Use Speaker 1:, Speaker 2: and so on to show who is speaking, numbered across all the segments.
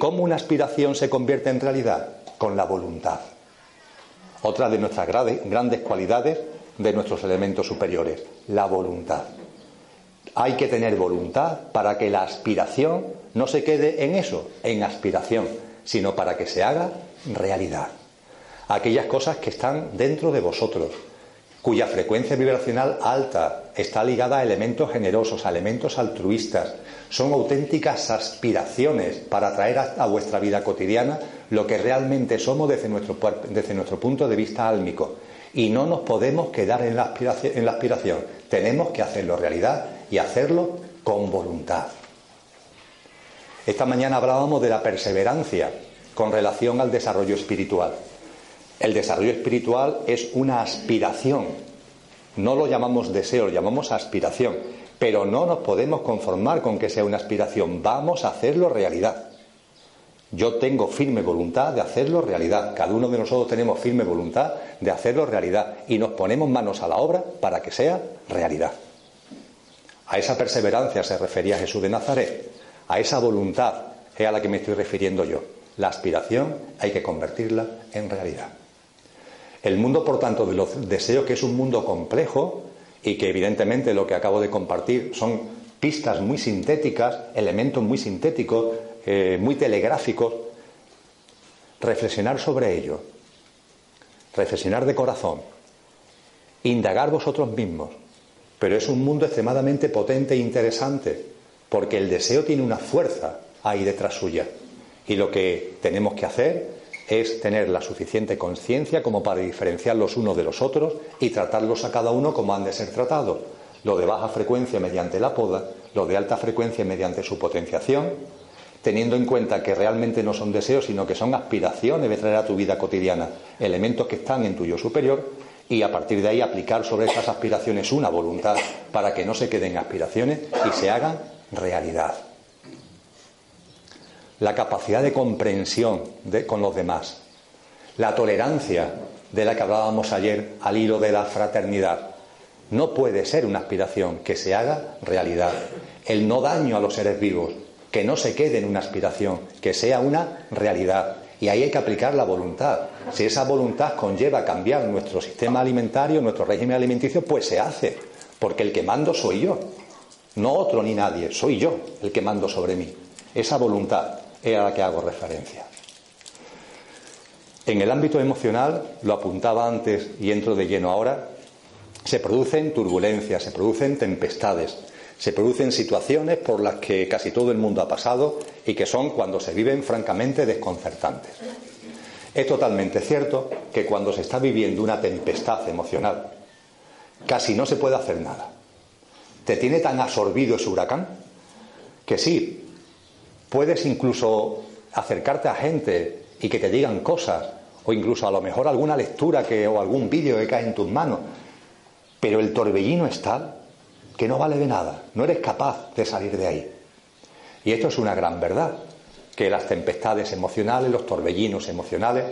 Speaker 1: Cómo una aspiración se convierte en realidad? Con la voluntad. Otra de nuestras grandes cualidades de nuestros elementos superiores, la voluntad. Hay que tener voluntad para que la aspiración no se quede en eso, en aspiración, sino para que se haga realidad. Aquellas cosas que están dentro de vosotros, cuya frecuencia vibracional alta está ligada a elementos generosos, a elementos altruistas. Son auténticas aspiraciones para traer a, vuestra vida cotidiana lo que realmente somos desde nuestro, desde nuestro punto de vista álmico. Y no nos podemos quedar en la, aspiración, en la aspiración. Tenemos que hacerlo realidad y hacerlo con voluntad. Esta mañana hablábamos de la perseverancia con relación al desarrollo espiritual. El desarrollo espiritual es una aspiración. No lo llamamos deseo, lo llamamos aspiración. Pero no nos podemos conformar con que sea una aspiración. Vamos a hacerlo realidad. Yo tengo firme voluntad de hacerlo realidad. Cada uno de nosotros tenemos firme voluntad de hacerlo realidad. Y nos ponemos manos a la obra para que sea realidad. A esa perseverancia se refería Jesús de Nazaret. A esa voluntad es a la que me estoy refiriendo yo. La aspiración hay que convertirla en realidad. El mundo, por tanto, de los deseos, que es un mundo complejo y que evidentemente lo que acabo de compartir son pistas muy sintéticas, elementos muy sintéticos, eh, muy telegráficos, reflexionar sobre ello, reflexionar de corazón, indagar vosotros mismos. Pero es un mundo extremadamente potente e interesante, porque el deseo tiene una fuerza ahí detrás suya. Y lo que tenemos que hacer es tener la suficiente conciencia como para diferenciar los unos de los otros y tratarlos a cada uno como han de ser tratados. Lo de baja frecuencia mediante la poda, lo de alta frecuencia mediante su potenciación, teniendo en cuenta que realmente no son deseos, sino que son aspiraciones de traer a tu vida cotidiana elementos que están en tu yo superior y a partir de ahí aplicar sobre esas aspiraciones una voluntad para que no se queden aspiraciones y se hagan realidad. La capacidad de comprensión con los demás, la tolerancia de la que hablábamos ayer al hilo de la fraternidad. No puede ser una aspiración que se haga realidad. El no daño a los seres vivos, que no se quede en una aspiración, que sea una realidad. Y ahí hay que aplicar la voluntad. Si esa voluntad conlleva cambiar nuestro sistema alimentario, nuestro régimen alimenticio, pues se hace. Porque el que mando soy yo. No otro ni nadie, soy yo el que mando sobre mí. Esa voluntad es a la que hago referencia. En el ámbito emocional, lo apuntaba antes y entro de lleno ahora, se producen turbulencias, se producen tempestades, se producen situaciones por las que casi todo el mundo ha pasado y que son cuando se viven francamente desconcertantes. Es totalmente cierto que cuando se está viviendo una tempestad emocional, casi no se puede hacer nada. Te tiene tan absorbido ese huracán que sí, puedes incluso acercarte a gente y que te digan cosas, o incluso a lo mejor alguna lectura que, o algún vídeo que cae en tus manos, pero el torbellino es tal que no vale de nada, no eres capaz de salir de ahí. Y esto es una gran verdad, que las tempestades emocionales, los torbellinos emocionales,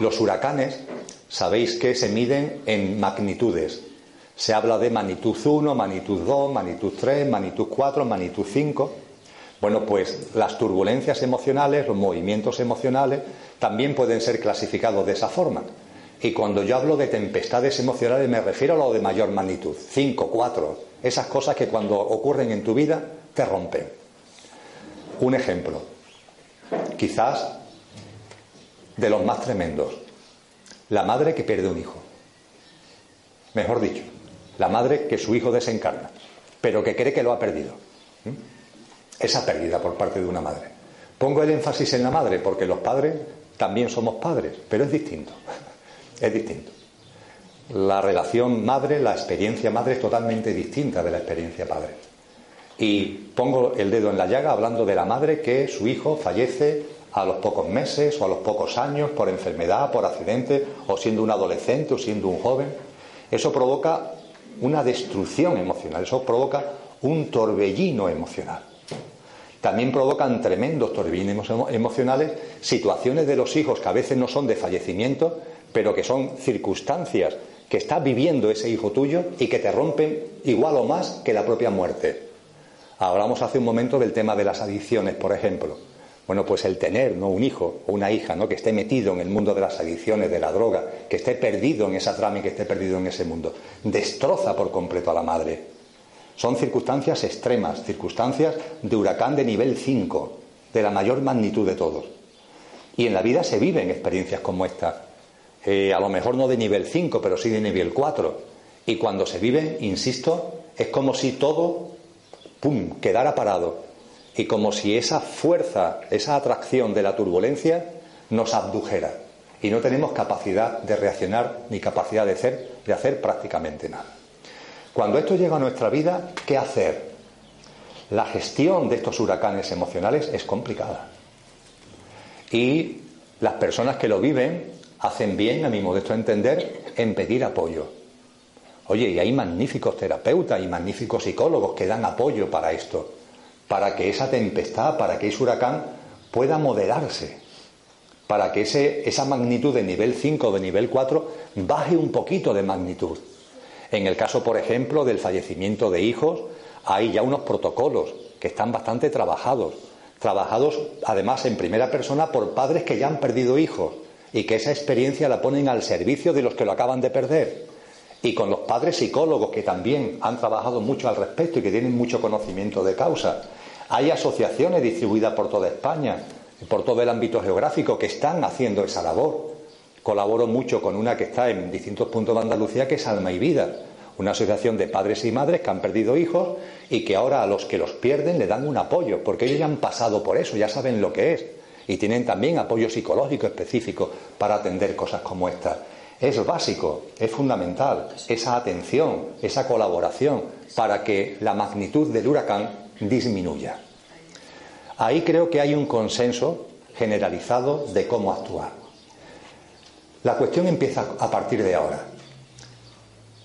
Speaker 1: los huracanes, sabéis que se miden en magnitudes. Se habla de magnitud 1, magnitud 2, magnitud 3, magnitud 4, magnitud 5, Bueno, pues las turbulencias emocionales, los movimientos emocionales, también pueden ser clasificados de esa forma. Y cuando yo hablo de tempestades emocionales me refiero a lo de mayor magnitud, cinco, cuatro, esas cosas que cuando ocurren en tu vida te rompen. Un ejemplo, quizás de los más tremendos, la madre que pierde un hijo. Mejor dicho, la madre que su hijo desencarna, pero que cree que lo ha perdido. Esa pérdida por parte de una madre. Pongo el énfasis en la madre porque los padres también somos padres, pero es distinto. Es distinto. La relación madre, la experiencia madre es totalmente distinta de la experiencia padre. Y pongo el dedo en la llaga hablando de la madre que su hijo fallece a los pocos meses o a los pocos años por enfermedad, por accidente, o siendo un adolescente o siendo un joven. Eso provoca una destrucción emocional, eso provoca un torbellino emocional. También provocan tremendos torbellinos emocionales situaciones de los hijos que a veces no son de fallecimiento, pero que son circunstancias que está viviendo ese hijo tuyo y que te rompen igual o más que la propia muerte. Hablamos hace un momento del tema de las adicciones, por ejemplo. Bueno, pues el tener ¿no? un hijo o una hija ¿no? que esté metido en el mundo de las adicciones, de la droga, que esté perdido en esa trama y que esté perdido en ese mundo, destroza por completo a la madre. Son circunstancias extremas, circunstancias de huracán de nivel 5, de la mayor magnitud de todos. Y en la vida se viven experiencias como esta. Eh, a lo mejor no de nivel 5, pero sí de nivel 4. Y cuando se vive, insisto, es como si todo, ¡pum!, quedara parado. Y como si esa fuerza, esa atracción de la turbulencia nos abdujera. Y no tenemos capacidad de reaccionar ni capacidad de hacer, de hacer prácticamente nada. Cuando esto llega a nuestra vida, ¿qué hacer? La gestión de estos huracanes emocionales es complicada. Y las personas que lo viven hacen bien, a mi modesto entender, en pedir apoyo. Oye, y hay magníficos terapeutas y magníficos psicólogos que dan apoyo para esto, para que esa tempestad, para que ese huracán pueda moderarse, para que ese, esa magnitud de nivel 5 o de nivel 4 baje un poquito de magnitud. En el caso, por ejemplo, del fallecimiento de hijos, hay ya unos protocolos que están bastante trabajados, trabajados además en primera persona por padres que ya han perdido hijos y que esa experiencia la ponen al servicio de los que lo acaban de perder. Y con los padres psicólogos que también han trabajado mucho al respecto y que tienen mucho conocimiento de causa. Hay asociaciones distribuidas por toda España, por todo el ámbito geográfico, que están haciendo esa labor. Colaboro mucho con una que está en distintos puntos de Andalucía, que es Alma y Vida, una asociación de padres y madres que han perdido hijos y que ahora a los que los pierden le dan un apoyo, porque ellos ya han pasado por eso, ya saben lo que es y tienen también apoyo psicológico específico para atender cosas como esta. Es básico, es fundamental esa atención, esa colaboración para que la magnitud del huracán disminuya. Ahí creo que hay un consenso generalizado de cómo actuar. La cuestión empieza a partir de ahora.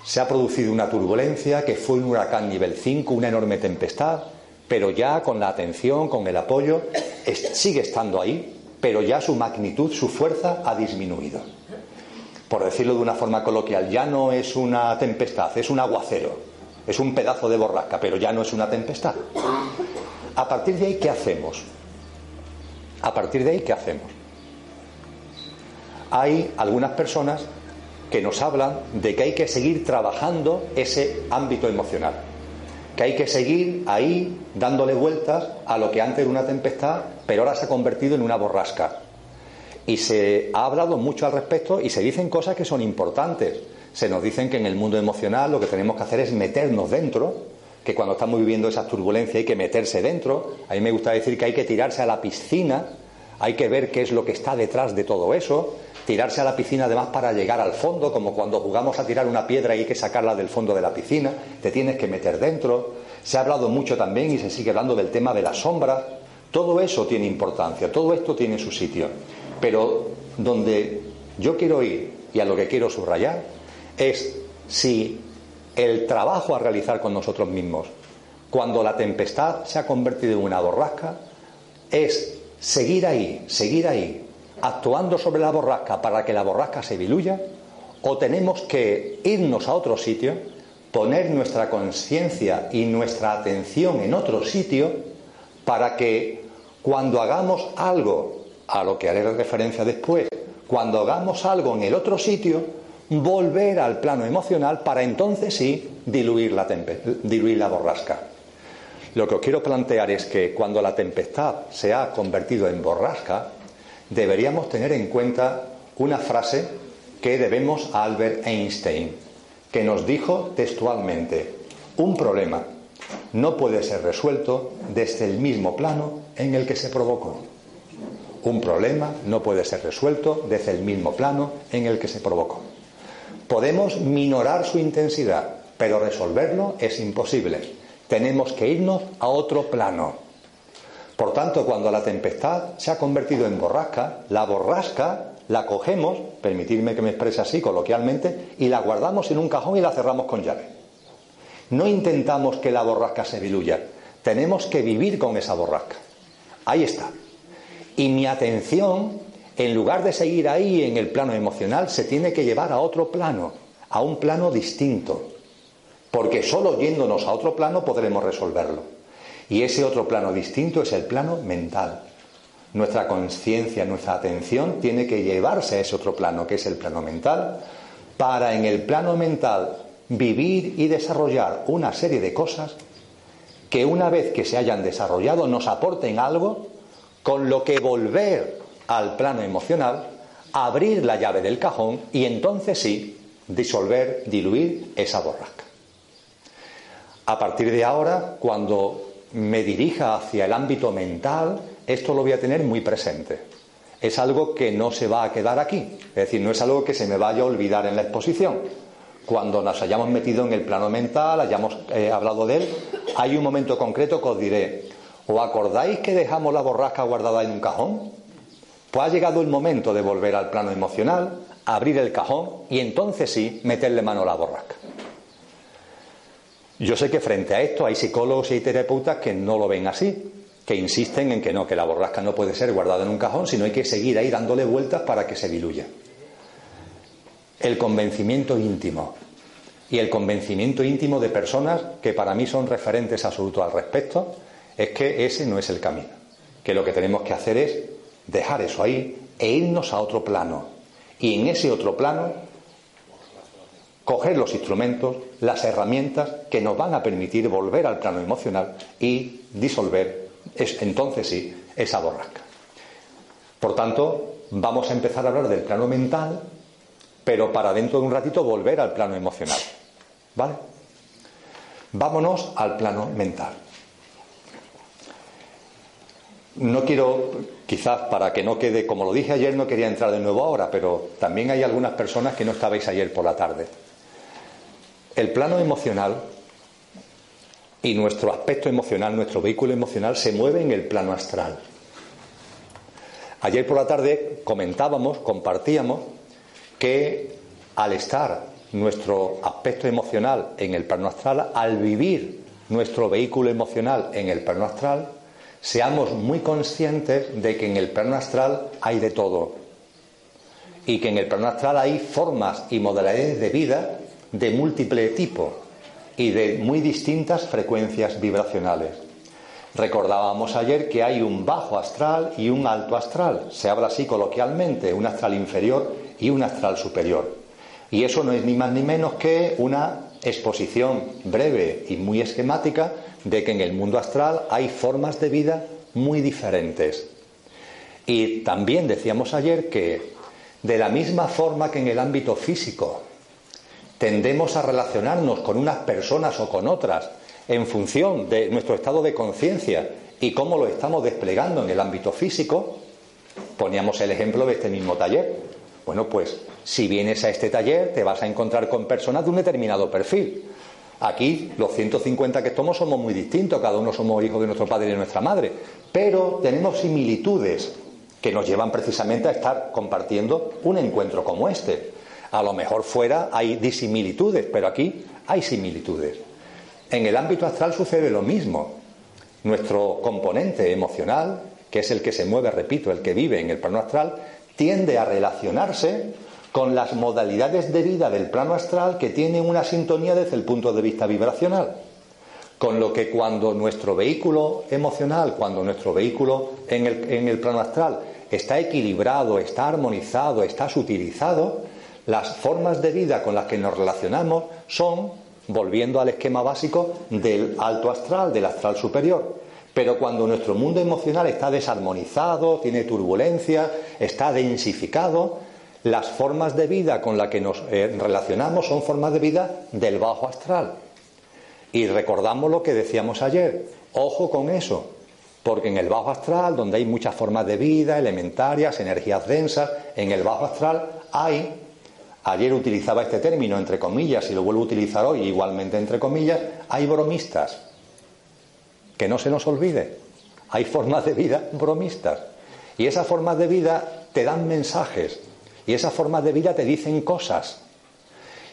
Speaker 1: Se ha producido una turbulencia que fue un huracán nivel 5, una enorme tempestad, pero ya con la atención, con el apoyo, sigue estando ahí, pero ya su magnitud, su fuerza ha disminuido. Por decirlo de una forma coloquial, ya no es una tempestad, es un aguacero, es un pedazo de borrasca, pero ya no es una tempestad. A partir de ahí, ¿qué hacemos? A partir de ahí, ¿qué hacemos? Hay algunas personas que nos hablan de que hay que seguir trabajando ese ámbito emocional que hay que seguir ahí dándole vueltas a lo que antes era una tempestad, pero ahora se ha convertido en una borrasca. Y se ha hablado mucho al respecto y se dicen cosas que son importantes. Se nos dicen que en el mundo emocional lo que tenemos que hacer es meternos dentro, que cuando estamos viviendo esas turbulencias hay que meterse dentro. A mí me gusta decir que hay que tirarse a la piscina, hay que ver qué es lo que está detrás de todo eso, tirarse a la piscina además para llegar al fondo, como cuando jugamos a tirar una piedra y hay que sacarla del fondo de la piscina, te tienes que meter dentro. Se ha hablado mucho también y se sigue hablando del tema de la sombra. Todo eso tiene importancia, todo esto tiene su sitio. Pero donde yo quiero ir y a lo que quiero subrayar es si el trabajo a realizar con nosotros mismos, cuando la tempestad se ha convertido en una borrasca, es seguir ahí, seguir ahí, actuando sobre la borrasca para que la borrasca se diluya, o tenemos que irnos a otro sitio, poner nuestra conciencia y nuestra atención en otro sitio para que cuando hagamos algo, a lo que haré referencia después, cuando hagamos algo en el otro sitio, volver al plano emocional para entonces sí diluir la, diluir la borrasca. Lo que os quiero plantear es que cuando la tempestad se ha convertido en borrasca, deberíamos tener en cuenta una frase que debemos a Albert Einstein, que nos dijo textualmente, un problema no puede ser resuelto desde el mismo plano en el que se provocó. Un problema no puede ser resuelto desde el mismo plano en el que se provocó. Podemos minorar su intensidad, pero resolverlo es imposible. Tenemos que irnos a otro plano. Por tanto, cuando la tempestad se ha convertido en borrasca, la borrasca la cogemos, permitidme que me exprese así coloquialmente, y la guardamos en un cajón y la cerramos con llave. No intentamos que la borrasca se diluya, tenemos que vivir con esa borrasca. Ahí está. Y mi atención, en lugar de seguir ahí en el plano emocional, se tiene que llevar a otro plano, a un plano distinto. Porque solo yéndonos a otro plano podremos resolverlo. Y ese otro plano distinto es el plano mental. Nuestra conciencia, nuestra atención tiene que llevarse a ese otro plano, que es el plano mental, para en el plano mental vivir y desarrollar una serie de cosas que una vez que se hayan desarrollado nos aporten algo con lo que volver al plano emocional, abrir la llave del cajón y entonces sí disolver, diluir esa borrasca. A partir de ahora, cuando me dirija hacia el ámbito mental, esto lo voy a tener muy presente. Es algo que no se va a quedar aquí, es decir, no es algo que se me vaya a olvidar en la exposición cuando nos hayamos metido en el plano mental, hayamos eh, hablado de él, hay un momento concreto que os diré, ¿os acordáis que dejamos la borrasca guardada en un cajón? Pues ha llegado el momento de volver al plano emocional, abrir el cajón y entonces sí meterle mano a la borrasca. Yo sé que frente a esto hay psicólogos y terapeutas que no lo ven así, que insisten en que no, que la borrasca no puede ser guardada en un cajón, sino hay que seguir ahí dándole vueltas para que se diluya el convencimiento íntimo y el convencimiento íntimo de personas que para mí son referentes absolutos al respecto, es que ese no es el camino. Que lo que tenemos que hacer es dejar eso ahí e irnos a otro plano. Y en ese otro plano, coger los instrumentos, las herramientas que nos van a permitir volver al plano emocional y disolver, entonces sí, esa borrasca. Por tanto, vamos a empezar a hablar del plano mental pero para dentro de un ratito volver al plano emocional. ¿Vale? Vámonos al plano mental. No quiero, quizás para que no quede, como lo dije ayer, no quería entrar de nuevo ahora, pero también hay algunas personas que no estabais ayer por la tarde. El plano emocional y nuestro aspecto emocional, nuestro vehículo emocional, se mueve en el plano astral. Ayer por la tarde comentábamos, compartíamos que al estar nuestro aspecto emocional en el plano astral, al vivir nuestro vehículo emocional en el plano astral, seamos muy conscientes de que en el plano astral hay de todo y que en el plano astral hay formas y modalidades de vida de múltiple tipo y de muy distintas frecuencias vibracionales. Recordábamos ayer que hay un bajo astral y un alto astral. Se habla así coloquialmente, un astral inferior y un astral superior. Y eso no es ni más ni menos que una exposición breve y muy esquemática de que en el mundo astral hay formas de vida muy diferentes. Y también decíamos ayer que de la misma forma que en el ámbito físico tendemos a relacionarnos con unas personas o con otras en función de nuestro estado de conciencia y cómo lo estamos desplegando en el ámbito físico, poníamos el ejemplo de este mismo taller. Bueno, pues si vienes a este taller te vas a encontrar con personas de un determinado perfil. Aquí los 150 que somos somos muy distintos, cada uno somos hijos de nuestro padre y de nuestra madre, pero tenemos similitudes que nos llevan precisamente a estar compartiendo un encuentro como este. A lo mejor fuera hay disimilitudes, pero aquí hay similitudes. En el ámbito astral sucede lo mismo. Nuestro componente emocional, que es el que se mueve, repito, el que vive en el plano astral, tiende a relacionarse con las modalidades de vida del plano astral que tienen una sintonía desde el punto de vista vibracional. Con lo que cuando nuestro vehículo emocional, cuando nuestro vehículo en el, en el plano astral está equilibrado, está armonizado, está sutilizado, las formas de vida con las que nos relacionamos son, volviendo al esquema básico, del alto astral, del astral superior. Pero cuando nuestro mundo emocional está desarmonizado, tiene turbulencia, está densificado, las formas de vida con las que nos eh, relacionamos son formas de vida del bajo astral. Y recordamos lo que decíamos ayer, ojo con eso, porque en el bajo astral, donde hay muchas formas de vida, elementarias, energías densas, en el bajo astral hay, ayer utilizaba este término entre comillas y lo vuelvo a utilizar hoy igualmente entre comillas, hay bromistas. Que no se nos olvide, hay formas de vida bromistas. Y esas formas de vida te dan mensajes, y esas formas de vida te dicen cosas.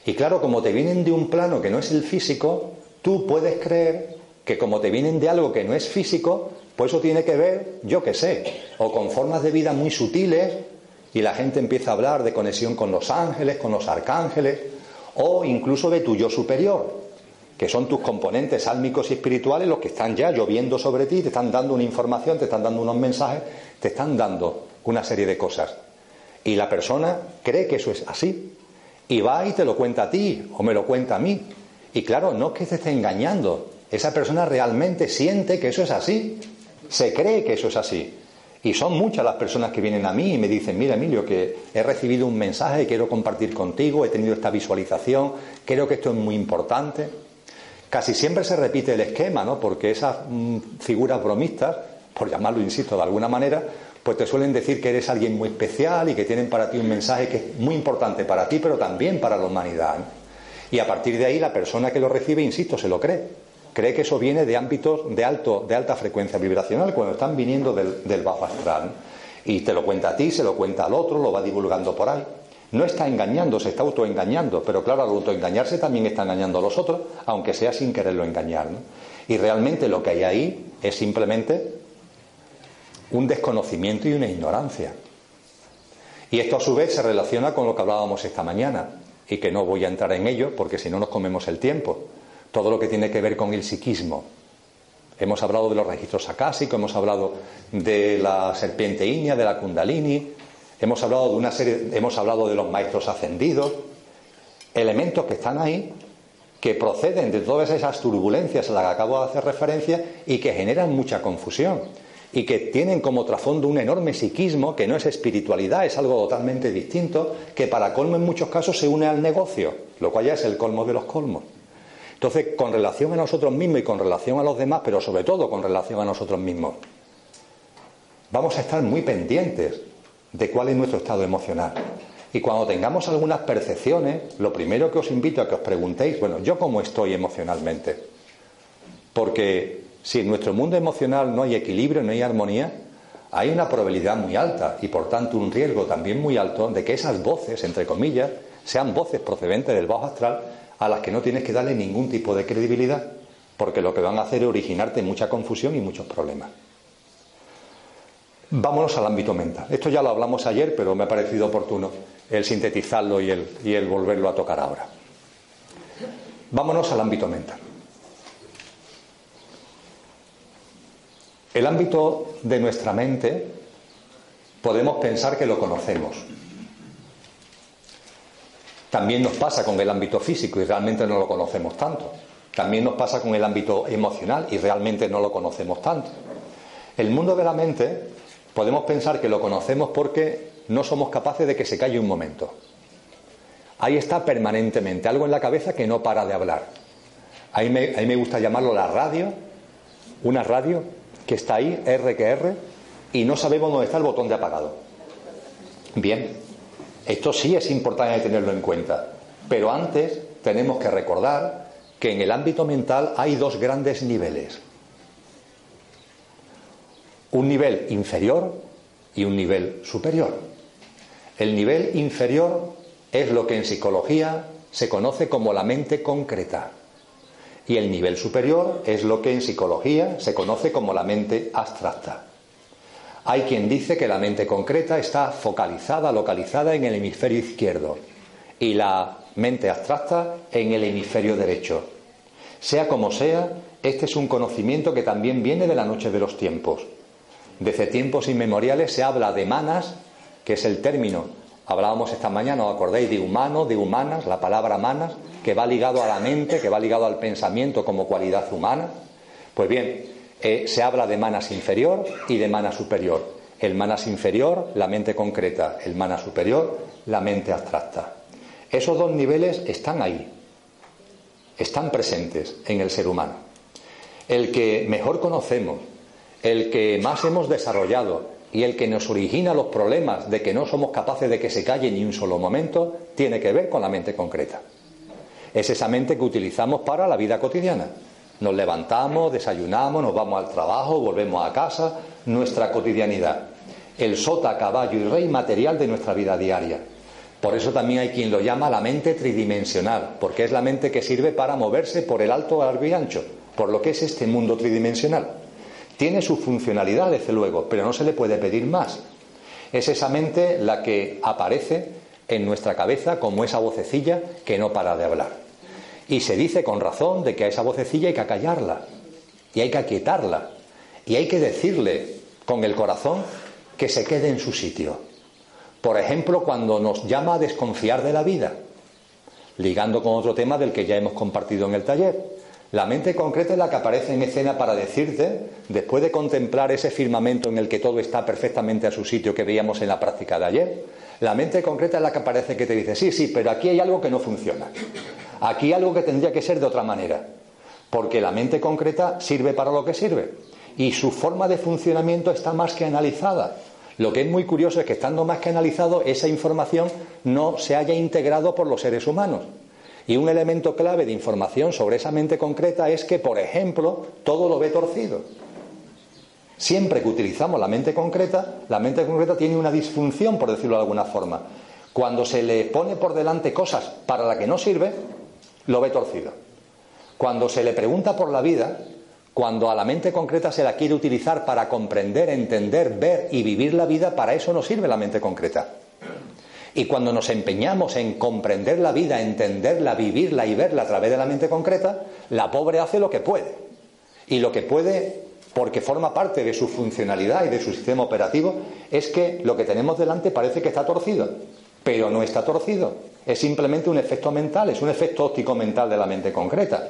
Speaker 1: Y claro, como te vienen de un plano que no es el físico, tú puedes creer que como te vienen de algo que no es físico, pues eso tiene que ver, yo qué sé, o con formas de vida muy sutiles, y la gente empieza a hablar de conexión con los ángeles, con los arcángeles, o incluso de tu yo superior, que son tus componentes álmicos y espirituales los que están ya lloviendo sobre ti, te están dando una información, te están dando unos mensajes, te están dando una serie de cosas. Y la persona cree que eso es así. Y va y te lo cuenta a ti o me lo cuenta a mí. Y claro, no es que te esté engañando. Esa persona realmente siente que eso es así. Se cree que eso es así. Y son muchas las personas que vienen a mí y me dicen, mira Emilio, que he recibido un mensaje, quiero compartir contigo, he tenido esta visualización, creo que esto es muy importante. Casi siempre se repite el esquema, ¿no? Porque esas mm, figuras bromistas, por llamarlo, insisto, de alguna manera, pues te suelen decir que eres alguien muy especial y que tienen para ti un mensaje que es muy importante para ti, pero también para la humanidad. Y a partir de ahí la persona que lo recibe, insisto, se lo cree. Cree que eso viene de ámbitos de, alto, de alta frecuencia vibracional cuando están viniendo del, del bajo astral. Y te lo cuenta a ti, se lo cuenta al otro, lo va divulgando por ahí. No está engañando, se está autoengañando, pero claro, al autoengañarse también está engañando a los otros, aunque sea sin quererlo engañar. Y realmente lo que hay ahí es simplemente un desconocimiento y una ignorancia. Y esto a su vez se relaciona con lo que hablábamos esta mañana, y que no voy a entrar en ello porque si no nos comemos el tiempo. Todo lo que tiene que ver con el psiquismo. Hemos hablado de los registros acásicos, hemos hablado de la serpiente iña, de la kundalini, hemos hablado de una serie, hemos hablado de los maestros ascendidos, elementos que están ahí que proceden de todas esas turbulencias a las que acabo de hacer referencia y que generan mucha confusión y que tienen como trasfondo un enorme psiquismo que no es espiritualidad, es algo totalmente distinto, que para colmo en muchos casos se une al negocio, lo cual ya es el colmo de los colmos. Entonces, con relación a nosotros mismos y con relación a los demás, pero sobre todo con relación a nosotros mismos, vamos a estar muy pendientes de cuál es nuestro estado emocional. Y cuando tengamos algunas percepciones, lo primero que os invito a que os preguntéis, bueno, ¿yo cómo estoy emocionalmente? Porque si en nuestro mundo emocional no hay equilibrio, no hay armonía, hay una probabilidad muy alta y por tanto un riesgo también muy alto de que esas voces, entre comillas, sean voces procedentes del bajo astral a las que no tienes que darle ningún tipo de credibilidad, porque lo que van a hacer es originarte mucha confusión y muchos problemas. Vámonos al ámbito mental. Esto ya lo hablamos ayer, pero me ha parecido oportuno el sintetizarlo y el, y el volverlo a tocar ahora. Vámonos al ámbito mental. El ámbito de nuestra mente podemos pensar que lo conocemos. También nos pasa con el ámbito físico y realmente no lo conocemos tanto. También nos pasa con el ámbito emocional y realmente no lo conocemos tanto. El mundo de la mente podemos pensar que lo conocemos porque no somos capaces de que se calle un momento. Ahí está permanentemente, algo en la cabeza que no para de hablar. Ahí me, me gusta llamarlo la radio, una radio que está ahí, R que R, y no sabemos dónde está el botón de apagado. Bien, esto sí es importante tenerlo en cuenta, pero antes tenemos que recordar que en el ámbito mental hay dos grandes niveles. Un nivel inferior y un nivel superior. El nivel inferior es lo que en psicología se conoce como la mente concreta. Y el nivel superior es lo que en psicología se conoce como la mente abstracta. Hay quien dice que la mente concreta está focalizada, localizada en el hemisferio izquierdo y la mente abstracta en el hemisferio derecho. Sea como sea, Este es un conocimiento que también viene de la noche de los tiempos. Desde tiempos inmemoriales se habla de manas, que es el término. Hablábamos esta mañana, ¿os acordáis? De humano, de humanas, la palabra manas, que va ligado a la mente, que va ligado al pensamiento como cualidad humana. Pues bien, eh, se habla de manas inferior y de mana superior. El manas inferior, la mente concreta, el mana superior, la mente abstracta. Esos dos niveles están ahí, están presentes en el ser humano. El que mejor conocemos, el que más hemos desarrollado y el que nos origina los problemas de que no somos capaces de que se calle ni un solo momento, tiene que ver con la mente concreta. Es esa mente que utilizamos para la vida cotidiana. Nos levantamos, desayunamos, nos vamos al trabajo, volvemos a casa, nuestra cotidianidad. El sota, caballo y rey material de nuestra vida diaria. Por eso también hay quien lo llama la mente tridimensional, porque es la mente que sirve para moverse por el alto, largo y ancho, por lo que es este mundo tridimensional. Tiene su funcionalidad, desde luego, pero no se le puede pedir más. Es esa mente la que aparece en nuestra cabeza como esa vocecilla que no para de hablar. Y se dice con razón de que a esa vocecilla hay que acallarla, y hay que aquietarla, y hay que decirle con el corazón que se quede en su sitio. Por ejemplo, cuando nos llama a desconfiar de la vida, ligando con otro tema del que ya hemos compartido en el taller. La mente concreta es la que aparece en escena para decirte, después de contemplar ese firmamento en el que todo está perfectamente a su sitio que veíamos en la práctica de ayer, la mente concreta es la que aparece que te dice, sí, sí, pero aquí hay algo que no funciona. Aquí algo que tendría que ser de otra manera. Porque la mente concreta sirve para lo que sirve. Y su forma de funcionamiento está más que analizada. Lo que es muy curioso es que estando más que analizado, esa información no se haya integrado por los seres humanos. Y un elemento clave de información sobre esa mente concreta es que, por ejemplo, todo lo ve torcido. Siempre que utilizamos la mente concreta, la mente concreta tiene una disfunción, por decirlo de alguna forma. Cuando se le pone por delante cosas para las que no sirve, lo ve torcido. Cuando se le pregunta por la vida, cuando a la mente concreta se la quiere utilizar para comprender, entender, ver y vivir la vida, para eso no sirve la mente concreta. Y cuando nos empeñamos en comprender la vida, entenderla, vivirla y verla a través de la mente concreta, la pobre hace lo que puede. Y lo que puede, porque forma parte de su funcionalidad y de su sistema operativo, es que lo que tenemos delante parece que está torcido, pero no está torcido. Es simplemente un efecto mental, es un efecto óptico mental de la mente concreta.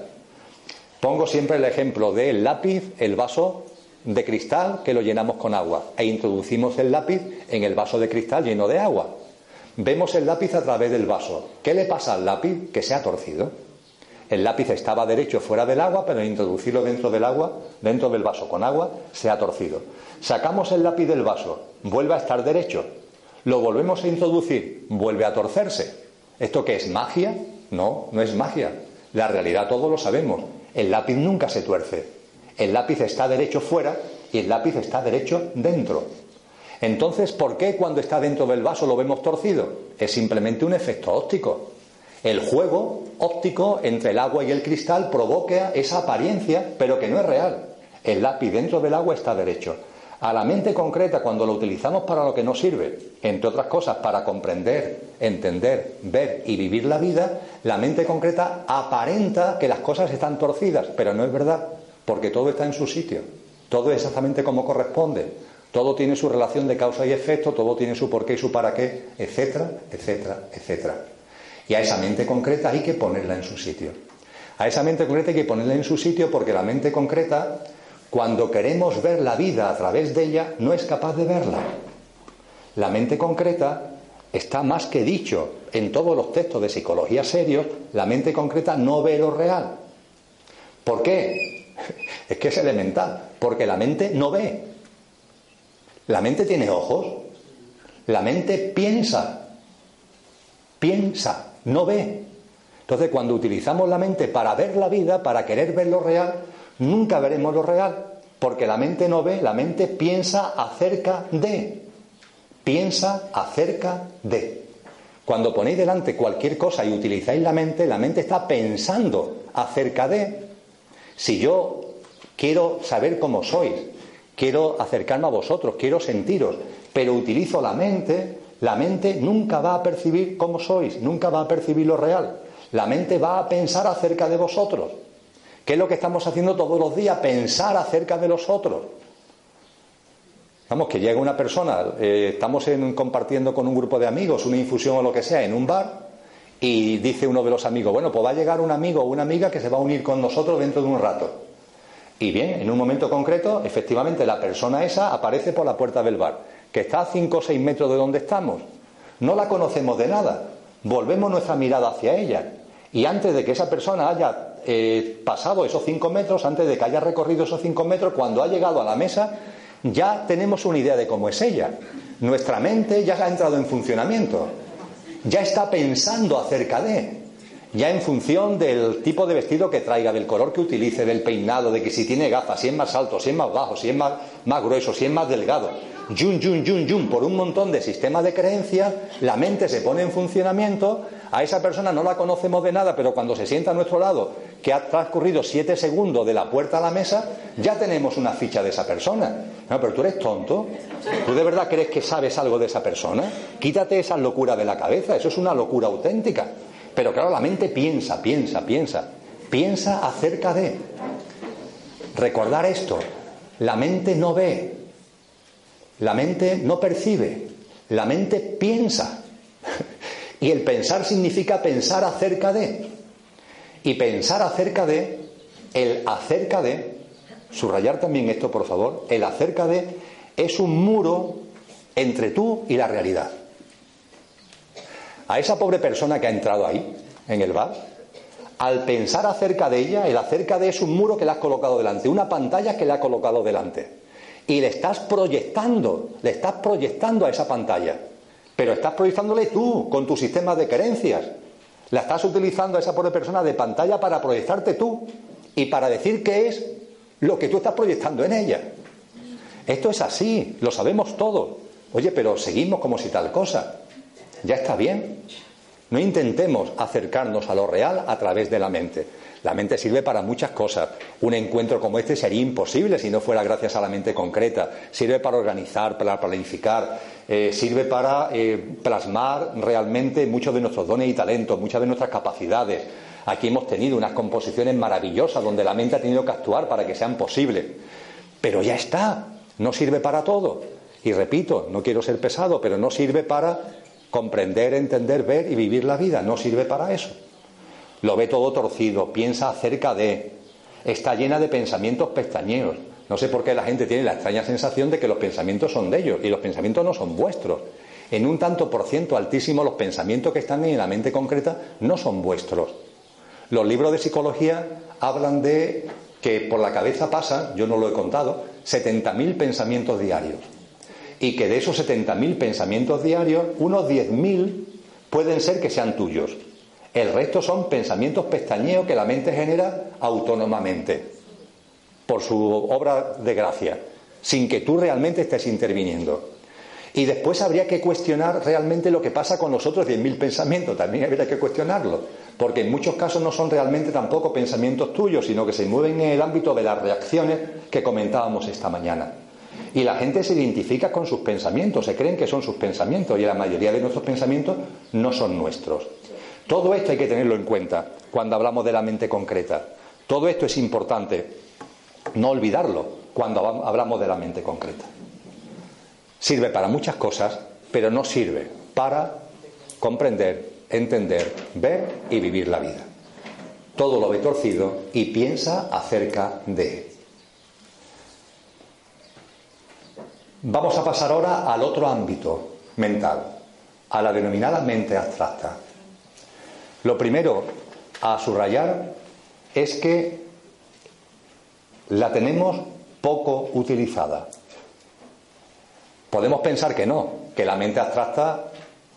Speaker 1: Pongo siempre el ejemplo del lápiz, el vaso de cristal que lo llenamos con agua e introducimos el lápiz en el vaso de cristal lleno de agua. Vemos el lápiz a través del vaso. ¿Qué le pasa al lápiz? Que se ha torcido. El lápiz estaba derecho fuera del agua, pero al introducirlo dentro del agua, dentro del vaso con agua, se ha torcido. Sacamos el lápiz del vaso, vuelve a estar derecho. Lo volvemos a introducir, vuelve a torcerse. ¿Esto qué es magia? No, no es magia. La realidad todos lo sabemos. El lápiz nunca se tuerce. El lápiz está derecho fuera y el lápiz está derecho dentro. Entonces, ¿por qué cuando está dentro del vaso lo vemos torcido? Es simplemente un efecto óptico. El juego óptico entre el agua y el cristal provoca esa apariencia, pero que no es real. El lápiz dentro del agua está derecho. A la mente concreta, cuando lo utilizamos para lo que nos sirve, entre otras cosas para comprender, entender, ver y vivir la vida, la mente concreta aparenta que las cosas están torcidas, pero no es verdad, porque todo está en su sitio, todo es exactamente como corresponde. Todo tiene su relación de causa y efecto, todo tiene su porqué y su para qué, etcétera, etcétera, etcétera. Y a esa mente concreta hay que ponerla en su sitio. A esa mente concreta hay que ponerla en su sitio porque la mente concreta, cuando queremos ver la vida a través de ella, no es capaz de verla. La mente concreta está más que dicho en todos los textos de psicología serios, la mente concreta no ve lo real. ¿Por qué? Es que es elemental, porque la mente no ve, la mente tiene ojos. La mente piensa. Piensa, no ve. Entonces, cuando utilizamos la mente para ver la vida, para querer ver lo real, nunca veremos lo real. Porque la mente no ve, la mente piensa acerca de. Piensa acerca de. Cuando ponéis delante cualquier cosa y utilizáis la mente, la mente está pensando acerca de. Si yo quiero saber cómo sois, quiero acercarme a vosotros, quiero sentiros, pero utilizo la mente, la mente nunca va a percibir cómo sois, nunca va a percibir lo real. La mente va a pensar acerca de vosotros. ¿Qué es lo que estamos haciendo todos los días? Pensar acerca de los otros. Vamos, que llega una persona, eh, estamos compartiendo con un grupo de amigos una infusión o lo que sea en un bar y dice uno de los amigos, bueno, pues va a llegar un amigo o una amiga que se va a unir con nosotros dentro de un rato. Y bien, en un momento concreto, efectivamente, la persona esa aparece por la puerta del bar, que está a 5 o 6 metros de donde estamos. No la conocemos de nada. Volvemos nuestra mirada hacia ella. Y antes de que esa persona haya eh, pasado esos 5 metros, antes de que haya recorrido esos 5 metros, cuando ha llegado a la mesa, ya tenemos una idea de cómo es ella. Nuestra mente ya ha entrado en funcionamiento. Ya está pensando acerca de ya en función del tipo de vestido que traiga, del color que utilice, del peinado, de que si tiene gafas, si es más alto, si es más bajo, si es más, grueso, si es más delgado. Yun, yun, yun, yun, por un montón de sistemas de creencias, la mente se pone en funcionamiento, a esa persona no la conocemos de nada, pero cuando se sienta a nuestro lado, que ha transcurrido siete segundos de la puerta a la mesa, ya tenemos una ficha de esa persona. No, pero tú eres tonto. ¿Tú de verdad crees que sabes algo de esa persona? Quítate esa locura de la cabeza, eso es una locura auténtica. Pero claro, la mente piensa, piensa, piensa, piensa acerca de. Recordar esto, la mente no ve, la mente no percibe, la mente piensa. Y el pensar significa pensar acerca de. Y pensar acerca de, el acerca de, subrayar también esto por favor, el acerca de es un muro entre tú y la realidad a esa pobre persona que ha entrado ahí, en el bar, al pensar acerca de ella, el acerca de es un muro que le has colocado delante, una pantalla que le has colocado delante. Y le estás proyectando, le estás proyectando a esa pantalla. Pero estás proyectándole tú, con tu sistema de creencias. La estás utilizando a esa pobre persona de pantalla para proyectarte tú y para decir qué es lo que tú estás proyectando en ella. Esto es así, lo sabemos todos. Oye, pero seguimos como si tal cosa. Ya está bien. No intentemos acercarnos a lo real a través de la mente. La mente sirve para muchas cosas. Un encuentro como este sería imposible si no fuera gracias a la mente concreta. Sirve para organizar, para planificar, eh, sirve para eh, plasmar realmente muchos de nuestros dones y talentos, muchas de nuestras capacidades. Aquí hemos tenido unas composiciones maravillosas donde la mente ha tenido que actuar para que sean posibles. Pero ya está, no sirve para todo. Y repito, no quiero ser pesado, pero no sirve para comprender, entender, ver y vivir la vida. No sirve para eso. Lo ve todo torcido, piensa acerca de, está llena de pensamientos pestañeos. No sé por qué la gente tiene la extraña sensación de que los pensamientos son de ellos y los pensamientos no son vuestros. En un tanto por ciento altísimo los pensamientos que están en la mente concreta no son vuestros. Los libros de psicología hablan de que por la cabeza pasan, yo no lo he contado, 70.000 pensamientos diarios y que de esos 70.000 pensamientos diarios, unos 10.000 pueden ser que sean tuyos. El resto son pensamientos pestañeos que la mente genera autónomamente, por su obra de gracia, sin que tú realmente estés interviniendo. Y después habría que cuestionar realmente lo que pasa con los otros 10.000 pensamientos, también habría que cuestionarlo, porque en muchos casos no son realmente tampoco pensamientos tuyos, sino que se mueven en el ámbito de las reacciones que comentábamos esta mañana. Y la gente se identifica con sus pensamientos, se creen que son sus pensamientos y la mayoría de nuestros pensamientos no son nuestros. Todo esto hay que tenerlo en cuenta cuando hablamos de la mente concreta. Todo esto es importante, no olvidarlo cuando hablamos de la mente concreta. Sirve para muchas cosas, pero no sirve para comprender, entender, ver y vivir la vida. Todo lo ve torcido y piensa acerca de Vamos a pasar ahora al otro ámbito mental, a la denominada mente abstracta. Lo primero a subrayar es que la tenemos poco utilizada. Podemos pensar que no, que la mente abstracta,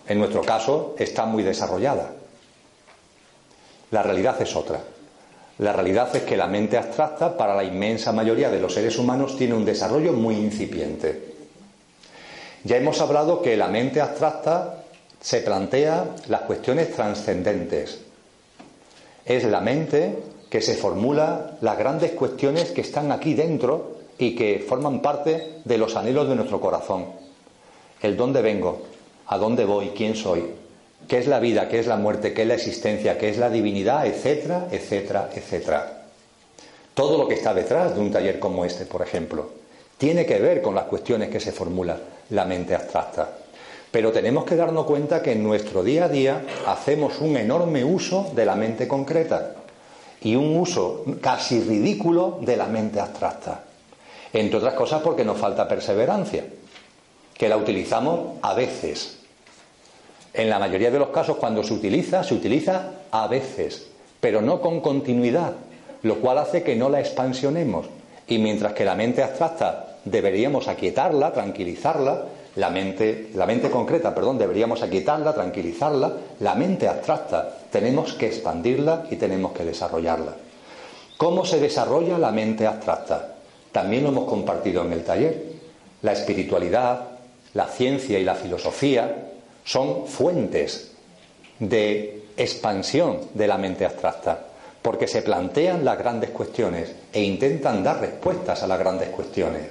Speaker 1: en nuestro caso, está muy desarrollada. La realidad es otra. La realidad es que la mente abstracta, para la inmensa mayoría de los seres humanos, tiene un desarrollo muy incipiente. Ya hemos hablado que la mente abstracta se plantea las cuestiones trascendentes. Es la mente que se formula las grandes cuestiones que están aquí dentro y que forman parte de los anhelos de nuestro corazón. El dónde vengo, a dónde voy, quién soy, qué es la vida, qué es la muerte, qué es la existencia, qué es la divinidad, etcétera, etcétera, etcétera. Todo lo que está detrás de un taller como este, por ejemplo, tiene que ver con las cuestiones que se formula la mente abstracta. Pero tenemos que darnos cuenta que en nuestro día a día hacemos un enorme uso de la mente concreta y un uso casi ridículo de la mente abstracta. Entre otras cosas porque nos falta perseverancia, que la utilizamos a veces. En la mayoría de los casos cuando se utiliza, se utiliza a veces, pero no con continuidad lo cual hace que no la expansionemos. Y mientras que la mente abstracta deberíamos aquietarla, tranquilizarla, la mente, la mente concreta, perdón, deberíamos aquietarla, tranquilizarla, la mente abstracta tenemos que expandirla y tenemos que desarrollarla. ¿Cómo se desarrolla la mente abstracta? También lo hemos compartido en el taller. La espiritualidad, la ciencia y la filosofía son fuentes de expansión de la mente abstracta porque se plantean las grandes cuestiones e intentan dar respuestas a las grandes cuestiones.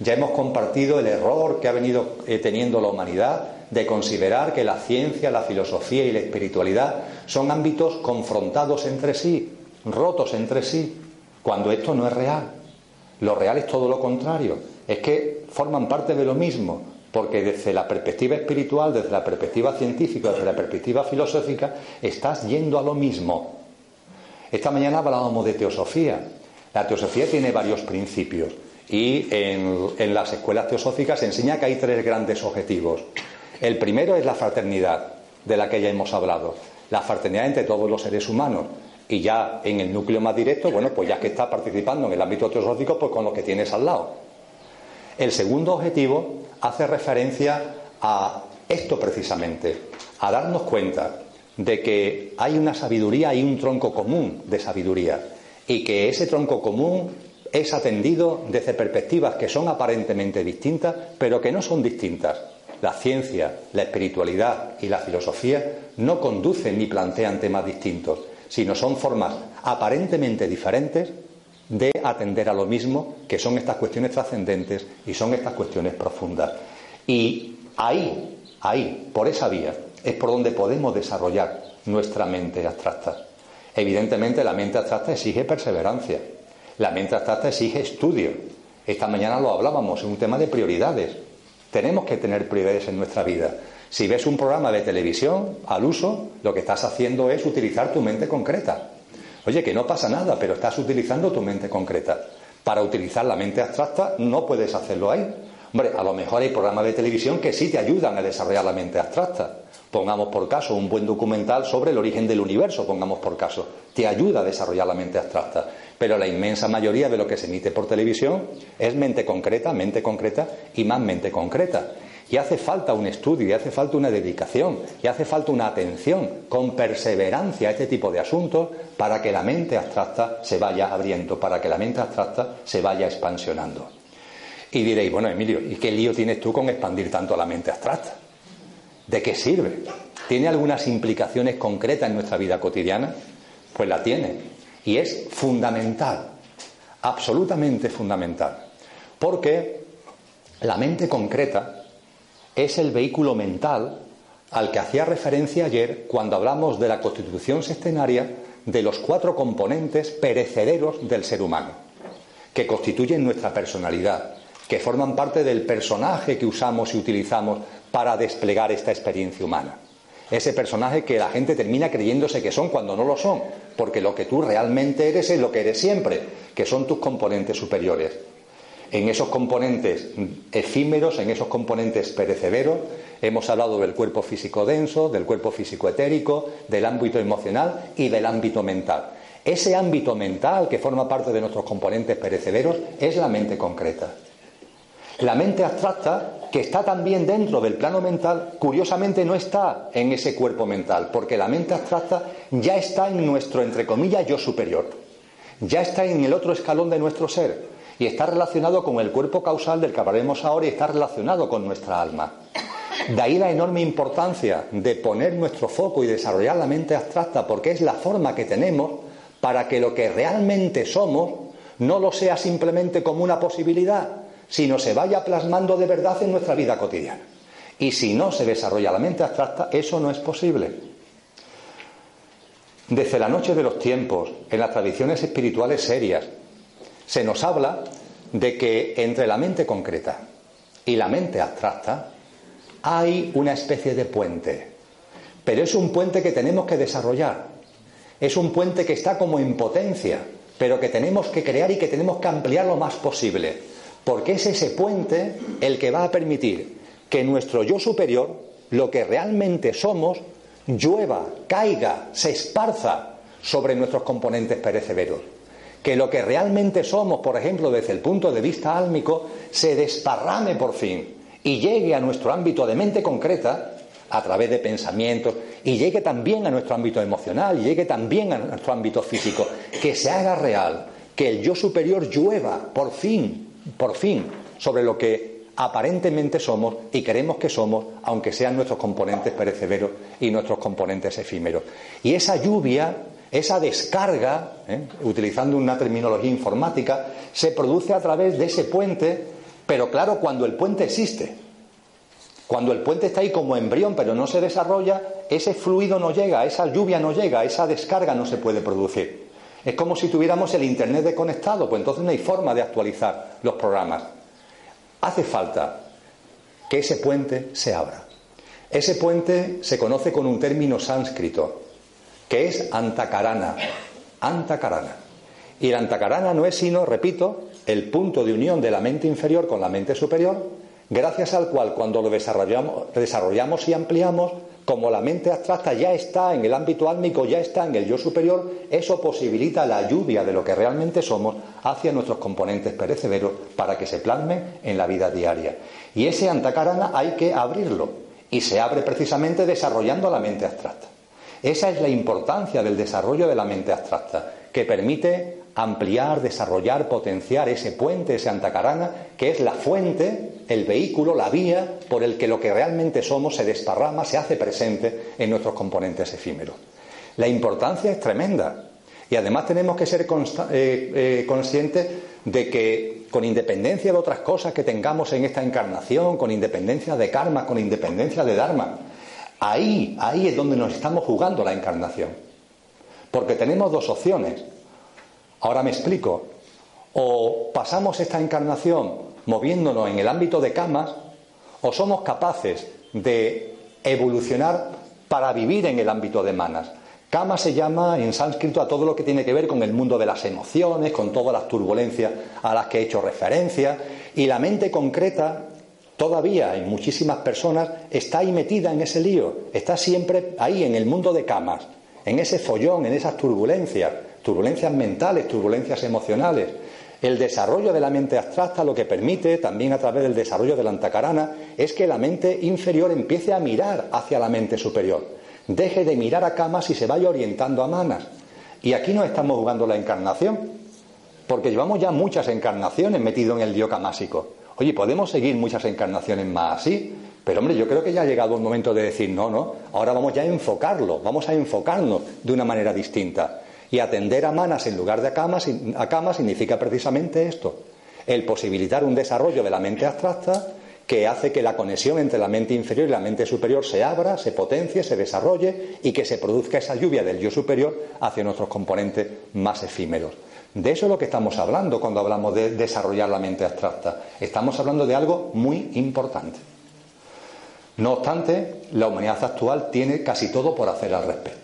Speaker 1: Ya hemos compartido el error que ha venido eh, teniendo la humanidad de considerar que la ciencia, la filosofía y la espiritualidad son ámbitos confrontados entre sí, rotos entre sí, cuando esto no es real. Lo real es todo lo contrario, es que forman parte de lo mismo, porque desde la perspectiva espiritual, desde la perspectiva científica, desde la perspectiva filosófica, estás yendo a lo mismo. Esta mañana hablábamos de teosofía. La teosofía tiene varios principios y en, las escuelas teosóficas se enseña que hay tres grandes objetivos. El primero es la fraternidad, de la que ya hemos hablado. La fraternidad entre todos los seres humanos. Y ya en el núcleo más directo, bueno, pues ya que estás participando en el ámbito teosófico, pues con lo que tienes al lado. El segundo objetivo hace referencia a esto precisamente, a darnos cuenta de que hay una sabiduría, hay un tronco común de sabiduría y que ese tronco común es atendido desde perspectivas que son aparentemente distintas, pero que no son distintas. La ciencia, la espiritualidad y la filosofía no conducen ni plantean temas distintos, sino son formas aparentemente diferentes de atender a lo mismo, que son estas cuestiones trascendentes y son estas cuestiones profundas. Y ahí, ahí, por esa vía, es por donde podemos desarrollar nuestra mente abstracta. Evidentemente la mente abstracta exige perseverancia, la mente abstracta exige estudio. Esta mañana lo hablábamos, en un tema de prioridades. Tenemos que tener prioridades en nuestra vida. Si ves un programa de televisión al uso, lo que estás haciendo es utilizar tu mente concreta. Oye, que no pasa nada, pero estás utilizando tu mente concreta. Para utilizar la mente abstracta no puedes hacerlo ahí. Hombre, a lo mejor hay programas de televisión que sí te ayudan a desarrollar la mente abstracta. Pongamos por caso un buen documental sobre el origen del universo, pongamos por caso. Te ayuda a desarrollar la mente abstracta. Pero la inmensa mayoría de lo que se emite por televisión es mente concreta, mente concreta y más mente concreta. Y hace falta un estudio, y hace falta una dedicación, y hace falta una atención con perseverancia a este tipo de asuntos para que la mente abstracta se vaya abriendo, para que la mente abstracta se vaya expansionando. Y diréis, bueno, Emilio, ¿y qué lío tienes tú con expandir tanto la mente abstracta? ¿De qué sirve? ¿Tiene algunas implicaciones concretas en nuestra vida cotidiana? Pues la tiene. Y es fundamental, absolutamente fundamental. Porque la mente concreta es el vehículo mental al que hacía referencia ayer cuando hablamos de la constitución sextenaria de los cuatro componentes perecederos del ser humano, que constituyen nuestra personalidad, que forman parte del personaje que usamos y utilizamos para desplegar esta experiencia humana. Ese personaje que la gente termina creyéndose que son cuando no lo son, porque lo que tú realmente eres es lo que eres siempre, que son tus componentes superiores. En esos componentes efímeros, en esos componentes perecederos, hemos hablado del cuerpo físico denso, del cuerpo físico etérico, del ámbito emocional y del ámbito mental. Ese ámbito mental que forma parte de nuestros componentes perecederos es la mente concreta. La mente abstracta, que está también dentro del plano mental, curiosamente no está en ese cuerpo mental, porque la mente abstracta ya está en nuestro, entre comillas, yo superior. Ya está en el otro escalón de nuestro ser y está relacionado con el cuerpo causal del que hablaremos ahora y está relacionado con nuestra alma. De ahí la enorme importancia de poner nuestro foco y desarrollar la mente abstracta, porque es la forma que tenemos para que lo que realmente somos no lo sea simplemente como una posibilidad, sino se vaya plasmando de verdad en nuestra vida cotidiana. Y si no se desarrolla la mente abstracta, eso no es posible. Desde la noche de los tiempos, en las tradiciones espirituales serias, se nos habla de que entre la mente concreta y la mente abstracta hay una especie de puente. Pero es un puente que tenemos que desarrollar. Es un puente que está como en potencia, pero que tenemos que crear y que tenemos que ampliar lo más posible. Porque es ese puente el que va a permitir que nuestro yo superior, lo que realmente somos, llueva, caiga, se esparza sobre nuestros componentes perecederos. Que lo que realmente somos, por ejemplo, desde el punto de vista álmico, se desparrame por fin y llegue a nuestro ámbito de mente concreta a través de pensamientos y llegue también a nuestro ámbito emocional, y llegue también a nuestro ámbito físico, que se haga real, que el yo superior llueva por fin, por fin, sobre lo que aparentemente somos y queremos que somos, aunque sean nuestros componentes perecederos y nuestros componentes efímeros. Y esa lluvia, esa descarga, ¿eh? utilizando una terminología informática, se produce a través de ese puente, pero claro, cuando el puente existe. Cuando el puente está ahí como embrión pero no se desarrolla, ese fluido no llega, esa lluvia no llega, esa descarga no se puede producir. Es como si tuviéramos el Internet desconectado, pues entonces no hay forma de actualizar los programas. Hace falta que ese puente se abra. Ese puente se conoce con un término sánscrito, que es antakarana. Antakarana. Y el antakarana no es sino, repito, el punto de unión de la mente inferior con la mente superior, gracias al cual cuando lo desarrollamos, desarrollamos y ampliamos, como la mente abstracta ya está en el ámbito álmico, ya está en el yo superior, eso posibilita la lluvia de lo que realmente somos hacia nuestros componentes perecederos para que se plasmen en la vida diaria. Y ese antakarana hay que abrirlo y se abre precisamente desarrollando la mente abstracta. Esa es la importancia del desarrollo de la mente abstracta, que permite ampliar, desarrollar, potenciar ese puente, ese antacarana, que es la fuente, el vehículo, la vía por el que lo que realmente somos se desparrama, se hace presente en nuestros componentes efímeros. La importancia es tremenda y además tenemos que ser eh, eh, conscientes de que con independencia de otras cosas que tengamos en esta encarnación, con independencia de karma, con independencia de dharma, ahí, ahí es donde nos estamos jugando la encarnación. Porque tenemos dos opciones Ahora me explico. O pasamos esta encarnación moviéndonos en el ámbito de camas, o somos capaces de evolucionar para vivir en el ámbito de manas. Kama se llama en sánscrito a todo lo que tiene que ver con el mundo de las emociones, con todas las turbulencias a las que he hecho referencia, y la mente concreta todavía en muchísimas personas está ahí metida en ese lío, está siempre ahí en el mundo de camas, en ese follón, en esas turbulencias turbulencias mentales, turbulencias emocionales. El desarrollo de la mente abstracta lo que permite, también a través del desarrollo de la antacarana, es que la mente inferior empiece a mirar hacia la mente superior. Deje de mirar a camas y se vaya orientando a manas. Y aquí no estamos jugando la encarnación, porque llevamos ya muchas encarnaciones metido en el dio camásico. Oye, podemos seguir muchas encarnaciones más así, pero hombre, yo creo que ya ha llegado el momento de decir, no, no, ahora vamos ya a enfocarlo, vamos a enfocarnos de una manera distinta. Y atender a manas en lugar de a camas, a significa precisamente esto, el posibilitar un desarrollo de la mente abstracta que hace que la conexión entre la mente inferior y la mente superior se abra, se potencie, se desarrolle y que se produzca esa lluvia del yo superior hacia nuestros componentes más efímeros. De eso es lo que estamos hablando cuando hablamos de desarrollar la mente abstracta. Estamos hablando de algo muy importante. No obstante, la humanidad actual tiene casi todo por hacer al respecto.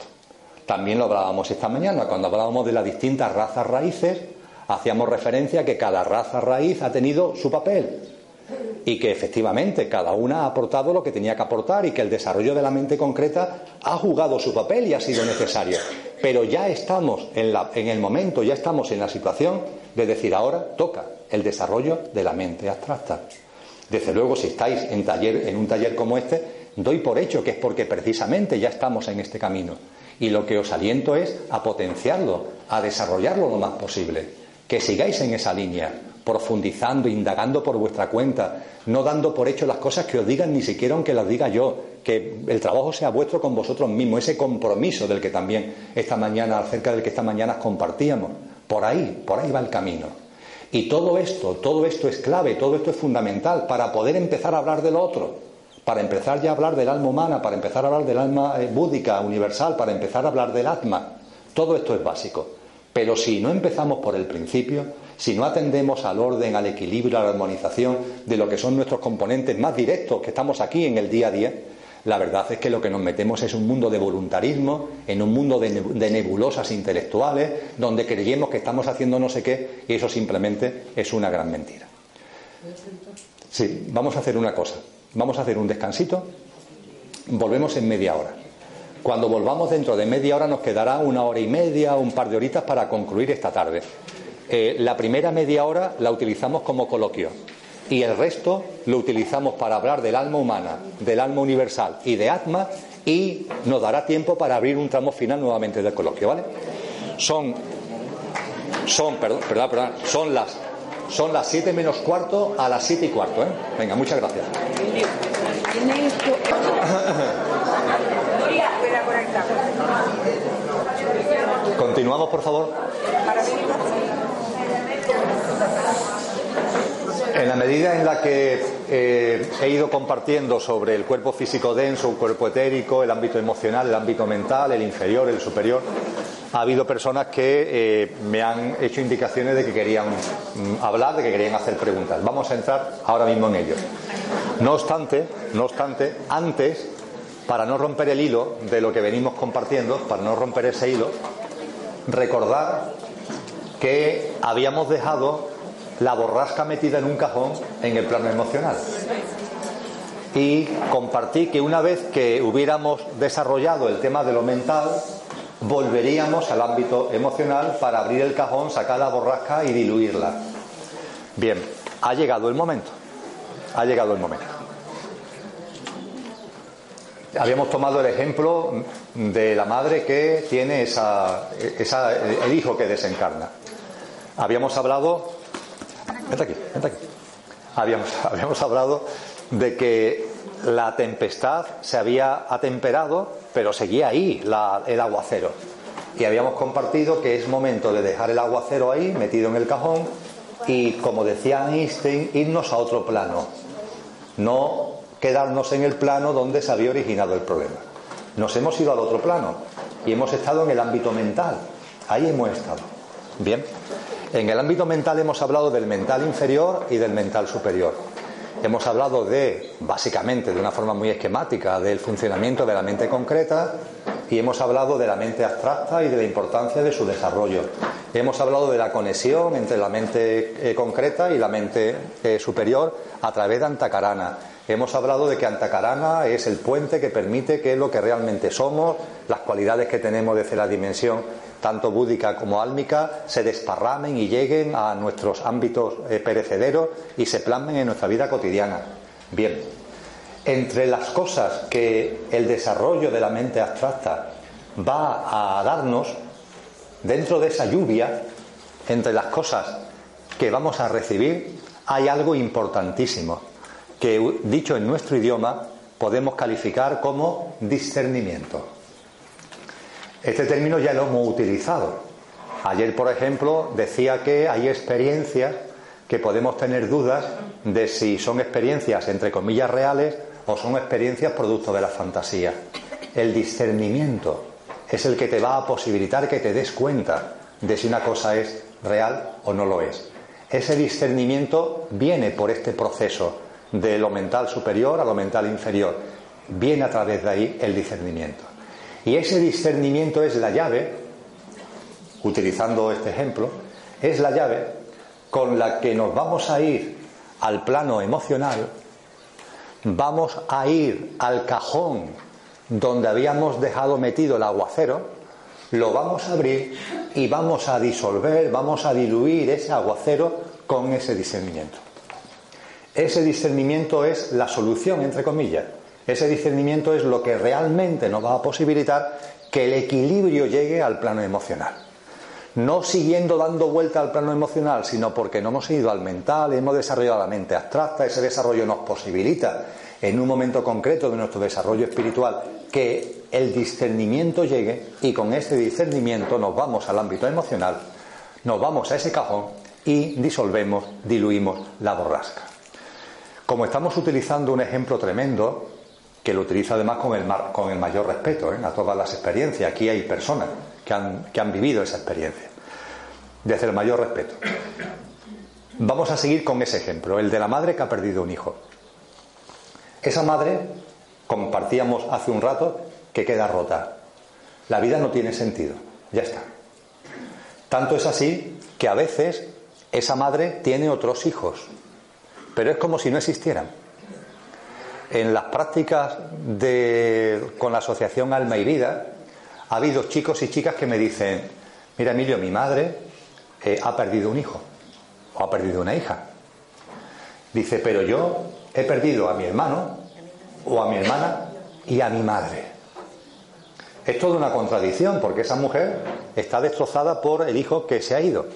Speaker 1: También lo hablábamos esta mañana, cuando hablábamos de las distintas razas raíces, hacíamos referencia a que cada raza raíz ha tenido su papel y que efectivamente cada una ha aportado lo que tenía que aportar y que el desarrollo de la mente concreta ha jugado su papel y ha sido necesario. Pero ya estamos en, en el momento, ya estamos en la situación de decir ahora toca el desarrollo de la mente abstracta. Desde luego, si estáis en, taller, en un taller como este, doy por hecho que es porque precisamente ya estamos en este camino. Y lo que os aliento es a potenciarlo, a desarrollarlo lo más posible. Que sigáis en esa línea, profundizando, indagando por vuestra cuenta, no dando por hecho las cosas que os digan ni siquiera aunque las diga yo, que el trabajo sea vuestro con vosotros mismos, ese compromiso del que también esta mañana, acerca del que esta mañana compartíamos. Por ahí, por ahí va el camino. Y todo esto, todo esto es clave, todo esto es fundamental para poder empezar a hablar de lo otro para empezar ya a hablar del alma humana, para empezar a hablar del alma eh, búdica, universal, para empezar a hablar del atma. Todo esto es básico. Pero si no empezamos por el principio, si no atendemos al orden, al equilibrio, a la armonización de lo que son nuestros componentes más directos que estamos aquí en el día a día, la verdad es que lo que nos metemos es un mundo de voluntarismo, en un mundo de, nebulosas intelectuales, donde creemos que estamos haciendo no sé qué, y eso simplemente es una gran mentira. Sí, vamos a hacer una cosa. Vamos a hacer un descansito. Volvemos en media hora. Cuando volvamos dentro de media hora nos quedará una hora y media, un par de horitas para concluir esta tarde. Eh, la primera media hora la utilizamos como coloquio y el resto lo utilizamos para hablar del alma humana, del alma universal y de Atma y nos dará tiempo para abrir un tramo final nuevamente del coloquio, ¿vale? Son, son, perdón, perdón, perdón, son las, son las 7 menos cuarto a las siete y cuarto, ¿eh? Venga, muchas gracias. Continuamos, por favor. En la medida en la que eh, he ido compartiendo sobre el cuerpo físico denso, el cuerpo etérico, el ámbito emocional, el ámbito mental, el inferior, el superior, ha habido personas que eh, me han hecho indicaciones de que querían mm, hablar, de que querían hacer preguntas. Vamos a entrar ahora mismo en ello. No obstante, no obstante, antes, para no romper el hilo de lo que venimos compartiendo, para no romper ese hilo, recordar que habíamos dejado la borrasca metida en un cajón en el plano emocional. Y compartí que una vez que hubiéramos desarrollado el tema de lo mental, volveríamos al ámbito emocional para abrir el cajón, sacar la borrasca y diluirla. Bien, ha llegado el momento. Ha llegado el momento. Habíamos tomado el ejemplo de la madre que tiene esa, esa, el hijo que desencarna. Habíamos hablado Vente aquí, vente aquí. Habíamos, habíamos hablado de que la tempestad se había atemperado, pero seguía ahí el aguacero. Y habíamos compartido que es momento de dejar el aguacero ahí, metido en el cajón, y como decía Einstein, irnos a otro plano. No quedarnos en el plano donde se había originado el problema. Nos hemos ido al otro plano y hemos estado en el ámbito mental. Ahí hemos estado. Bien. En el ámbito mental hemos hablado del mental inferior y del mental superior. Hemos hablado de, básicamente, de una forma muy esquemática, del funcionamiento de la mente concreta y hemos hablado de la mente abstracta y de la importancia de su desarrollo. Hemos hablado de la conexión entre la mente eh, concreta y la mente eh, superior a través de Antakarana. Hemos hablado de que Antakarana es el puente que permite que lo que realmente somos, las cualidades que tenemos desde la dimensión tanto búdica como álmica, se desparramen y lleguen a nuestros ámbitos eh, perecederos y se plasmen en nuestra vida cotidiana. Bien, entre las cosas que el desarrollo de la mente abstracta va a darnos, dentro de esa lluvia, entre las cosas que vamos a recibir, hay algo importantísimo, que dicho en nuestro idioma podemos calificar como discernimiento. Este término ya lo hemos utilizado. Ayer, por ejemplo, decía que hay experiencias que podemos tener dudas de si son experiencias entre comillas reales o son experiencias producto de la fantasía. El discernimiento es el que te va a posibilitar que te des cuenta de si una cosa es real o no lo es. Ese discernimiento viene por este proceso de lo mental superior a lo mental inferior. Viene a través de ahí el discernimiento. Y ese discernimiento es la llave, utilizando este ejemplo, es la llave con la que nos vamos a ir al plano emocional, vamos a ir al cajón donde habíamos dejado metido el aguacero, lo vamos a abrir y vamos a disolver, vamos a diluir ese aguacero con ese discernimiento. Ese discernimiento es la solución, entre comillas, ese discernimiento es lo que realmente nos va a posibilitar que el equilibrio llegue al plano emocional. No siguiendo dando vuelta al plano emocional, sino porque no hemos ido al mental, hemos desarrollado la mente abstracta, ese desarrollo nos posibilita en un momento concreto de nuestro desarrollo espiritual que el discernimiento llegue y con ese discernimiento nos vamos al ámbito emocional, nos vamos a ese cajón y disolvemos, diluimos la borrasca. Como estamos utilizando un ejemplo tremendo, que lo utiliza además con el, con el mayor respeto ¿eh? a todas las experiencias. Aquí hay personas que han, que han vivido esa experiencia. desde el mayor respeto. Vamos a seguir con ese ejemplo, el de la madre que ha perdido un hijo. Esa madre, compartíamos hace un rato, que queda rota. La vida no tiene sentido, ya está. Tanto es así que a veces esa madre tiene otros hijos, pero es como si no existieran. En las prácticas de, con la asociación Alma y Vida, ha habido chicos y chicas que me dicen, mira Emilio, mi madre eh, ha perdido un hijo o ha perdido una hija. Dice, pero yo he perdido a mi hermano o a mi hermana y a mi madre. Es toda una contradicción porque esa mujer está destrozada por el hijo que se ha ido.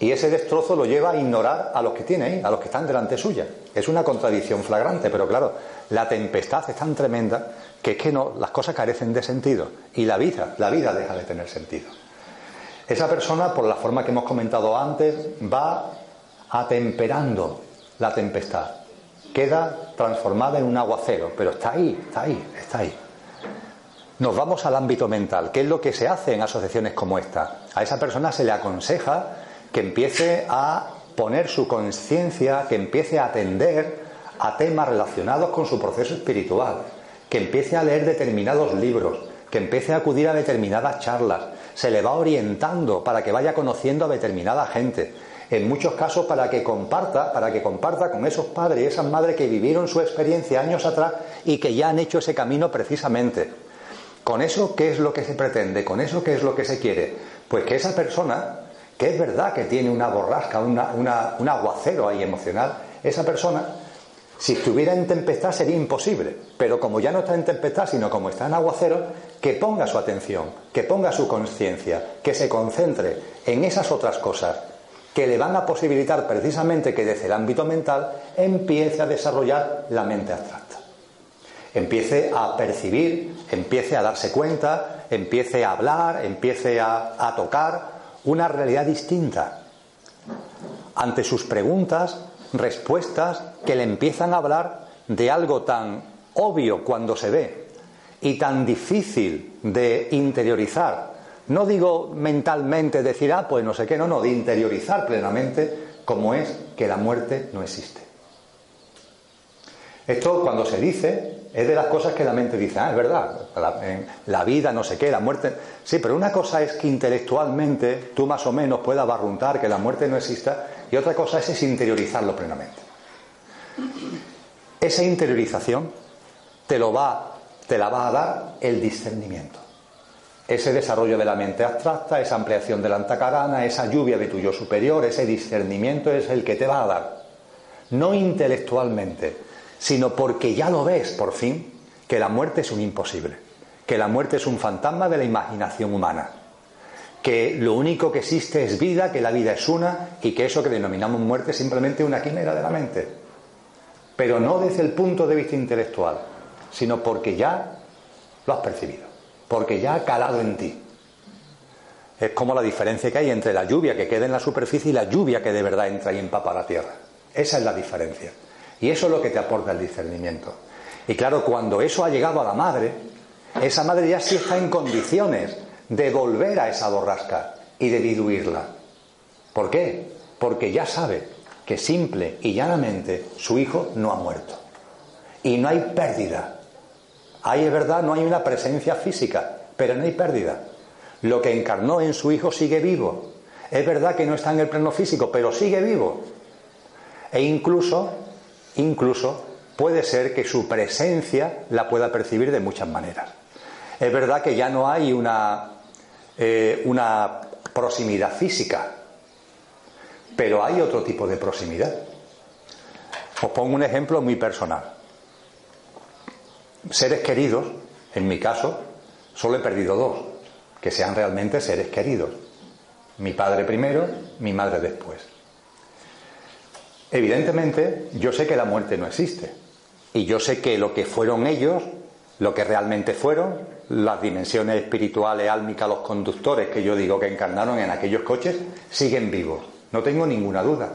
Speaker 1: Y ese destrozo lo lleva a ignorar a los que tiene ahí, a los que están delante suya. Es una contradicción flagrante, pero claro, la tempestad es tan tremenda que es que no, las cosas carecen de sentido. Y la vida, la vida deja de tener sentido. Esa persona, por la forma que hemos comentado antes, va atemperando la tempestad. Queda transformada en un aguacero, pero está ahí, está ahí, está ahí. Nos vamos al ámbito mental. ¿Qué es lo que se hace en asociaciones como esta? A esa persona se le aconseja que empiece a poner su conciencia, que empiece a atender a temas relacionados con su proceso espiritual, que empiece a leer determinados libros, que empiece a acudir a determinadas charlas, se le va orientando para que vaya conociendo a determinada gente. En muchos casos para que comparta, para que comparta con esos padres y esas madres que vivieron su experiencia años atrás y que ya han hecho ese camino precisamente. Con eso, ¿qué es lo que se pretende? Con eso, ¿qué es lo que se quiere? Pues que esa persona, que es verdad que tiene una borrasca, un aguacero ahí emocional, esa persona si estuviera en tempestad sería imposible, pero como ya no está en tempestad, sino como está en aguacero, que ponga su atención, que ponga su conciencia, que se concentre en esas otras cosas que le van a posibilitar precisamente que desde el ámbito mental empiece a desarrollar la mente abstracta. Empiece a percibir, empiece a darse cuenta, empiece a hablar, empiece a, a tocar una realidad distinta. Ante sus preguntas, respuestas que le empiezan a hablar de algo tan obvio cuando se ve y tan difícil de interiorizar. No digo mentalmente decir, ah, pues no sé qué, no, no, de interiorizar plenamente como es que la muerte no existe. Esto cuando se dice es de las cosas que la mente dice, ah, es verdad, la, vida, no sé qué, la muerte. Sí, pero una cosa es que intelectualmente tú más o menos puedas barruntar que la muerte no exista y otra cosa es, interiorizarlo plenamente. Esa interiorización te, lo va, te la va a dar el discernimiento. Ese desarrollo de la mente abstracta, esa ampliación de la antacarana, esa lluvia de tu yo superior, ese discernimiento es el que te va a dar. No intelectualmente, sino porque ya lo ves por fin que la muerte es un imposible, que la muerte es un fantasma de la imaginación humana que lo único que existe es vida, que la vida es una y que eso que denominamos muerte es simplemente una quimera de la mente. Pero no desde el punto de vista intelectual, sino porque ya lo has percibido, porque ya ha calado en ti. Es como la diferencia que hay entre la lluvia que queda en la superficie y la lluvia que de verdad entra y empapa la tierra. Esa es la diferencia. Y eso es lo que te aporta el discernimiento. Y claro, cuando eso ha llegado a la madre, esa madre ya sí está en condiciones de volver a esa borrasca y de diluirla. ¿Por qué? Porque ya sabe que simple y llanamente su hijo no ha muerto. Y no hay pérdida. Ahí es verdad, no hay una presencia física, pero no hay pérdida. Lo que encarnó en su hijo sigue vivo. Es verdad que no está en el plano físico, pero sigue vivo. E incluso, incluso puede ser que su presencia la pueda percibir de muchas maneras. Es verdad que ya no hay una eh, una proximidad física, pero hay otro tipo de proximidad. Os pongo un ejemplo muy personal. Seres queridos, en mi caso, solo he perdido dos, que sean realmente seres queridos. Mi padre primero, mi madre después. Evidentemente, yo sé que la muerte no existe. Y yo sé que lo que fueron ellos, lo que realmente fueron, las dimensiones espirituales, álmicas, los conductores que yo digo que encarnaron en aquellos coches, siguen vivos. No tengo ninguna duda.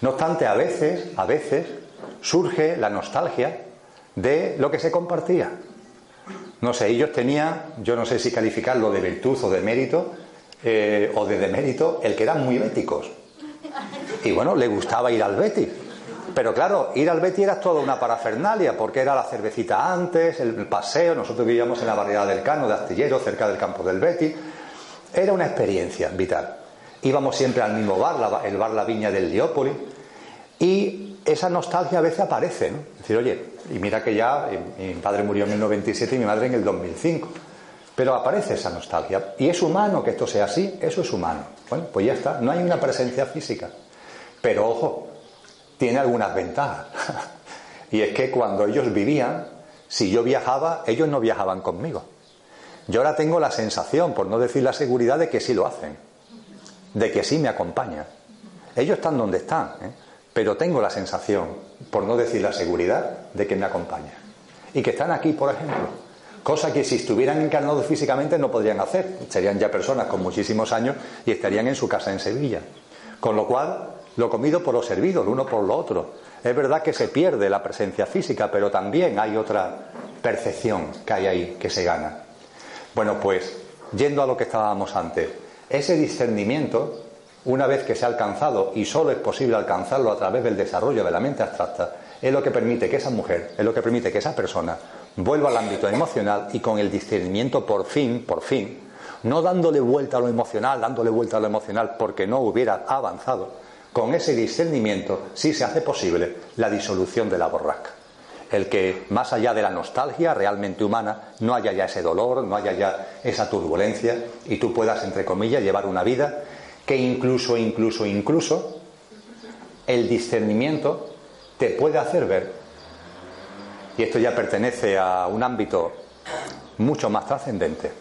Speaker 1: No obstante, a veces, a veces, surge la nostalgia de lo que se compartía. No sé, ellos tenían, yo no sé si calificarlo de virtud o de mérito, eh, o de demérito el que eran muy béticos. Y bueno, le gustaba ir al Betis. Pero claro, ir al Betis era toda una parafernalia, porque era la cervecita antes, el paseo, nosotros vivíamos en la barriada del Cano de Astillero, cerca del campo del Betis. Era una experiencia vital. Íbamos siempre al mismo bar, el bar La Viña del Diópolis, y esa nostalgia a veces aparece, ¿no? Es decir, oye, y mira que ya mi padre murió en el 97 y mi madre en el 2005. Pero aparece esa nostalgia. Y es humano que esto sea así, eso es humano. Bueno, pues ya está, no hay una presencia física. Pero ojo, tiene algunas ventajas. y es que cuando ellos vivían, si yo viajaba, ellos no viajaban conmigo. Yo ahora tengo la sensación, por no decir la seguridad, de que sí lo hacen, de que sí me acompañan. Ellos están donde están, ¿eh? pero tengo la sensación, por no decir la seguridad, de que me acompañan. Y que están aquí, por ejemplo. Cosa que si estuvieran encarnados físicamente no podrían hacer. Serían ya personas con muchísimos años y estarían en su casa en Sevilla. Con lo cual, lo comido por lo servido, lo uno por lo otro. Es verdad que se pierde la presencia física, pero también hay otra percepción que hay ahí, que se gana. Bueno, pues, yendo a lo que estábamos antes, ese discernimiento, una vez que se ha alcanzado, y solo es posible alcanzarlo a través del desarrollo de la mente abstracta, es lo que permite que esa mujer, es lo que permite que esa persona vuelva al ámbito emocional y con el discernimiento por fin, por fin, no dándole vuelta a lo emocional, dándole vuelta a lo emocional porque no hubiera avanzado, con ese discernimiento sí se hace posible la disolución de la borrasca. El que más allá de la nostalgia realmente humana no haya ya ese dolor, no haya ya esa turbulencia y tú puedas, entre comillas, llevar una vida que incluso, incluso, incluso el discernimiento te puede hacer ver, y esto ya pertenece a un ámbito mucho más trascendente,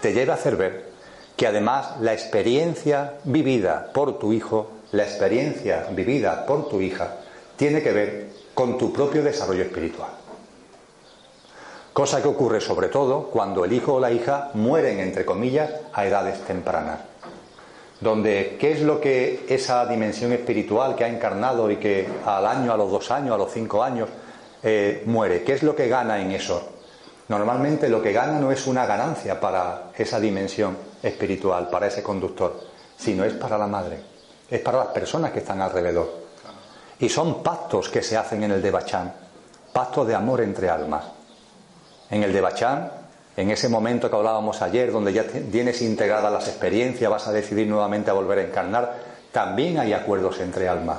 Speaker 1: te lleva a hacer ver que además la experiencia vivida por tu hijo la experiencia vivida por tu hija tiene que ver con tu propio desarrollo espiritual. Cosa que ocurre sobre todo cuando el hijo o la hija mueren, entre comillas, a edades tempranas. Donde, ¿qué es lo que esa dimensión espiritual que ha encarnado y que al año, a los dos años, a los cinco años, eh, muere? ¿Qué es lo que gana en eso? Normalmente lo que gana no es una ganancia para esa dimensión espiritual, para ese conductor, sino es para la madre es para las personas que están alrededor. Y son pactos que se hacen en el Debachán, pactos de amor entre almas. En el Debachán, en ese momento que hablábamos ayer, donde ya tienes integradas las experiencias, vas a decidir nuevamente a volver a encarnar, también hay acuerdos entre almas.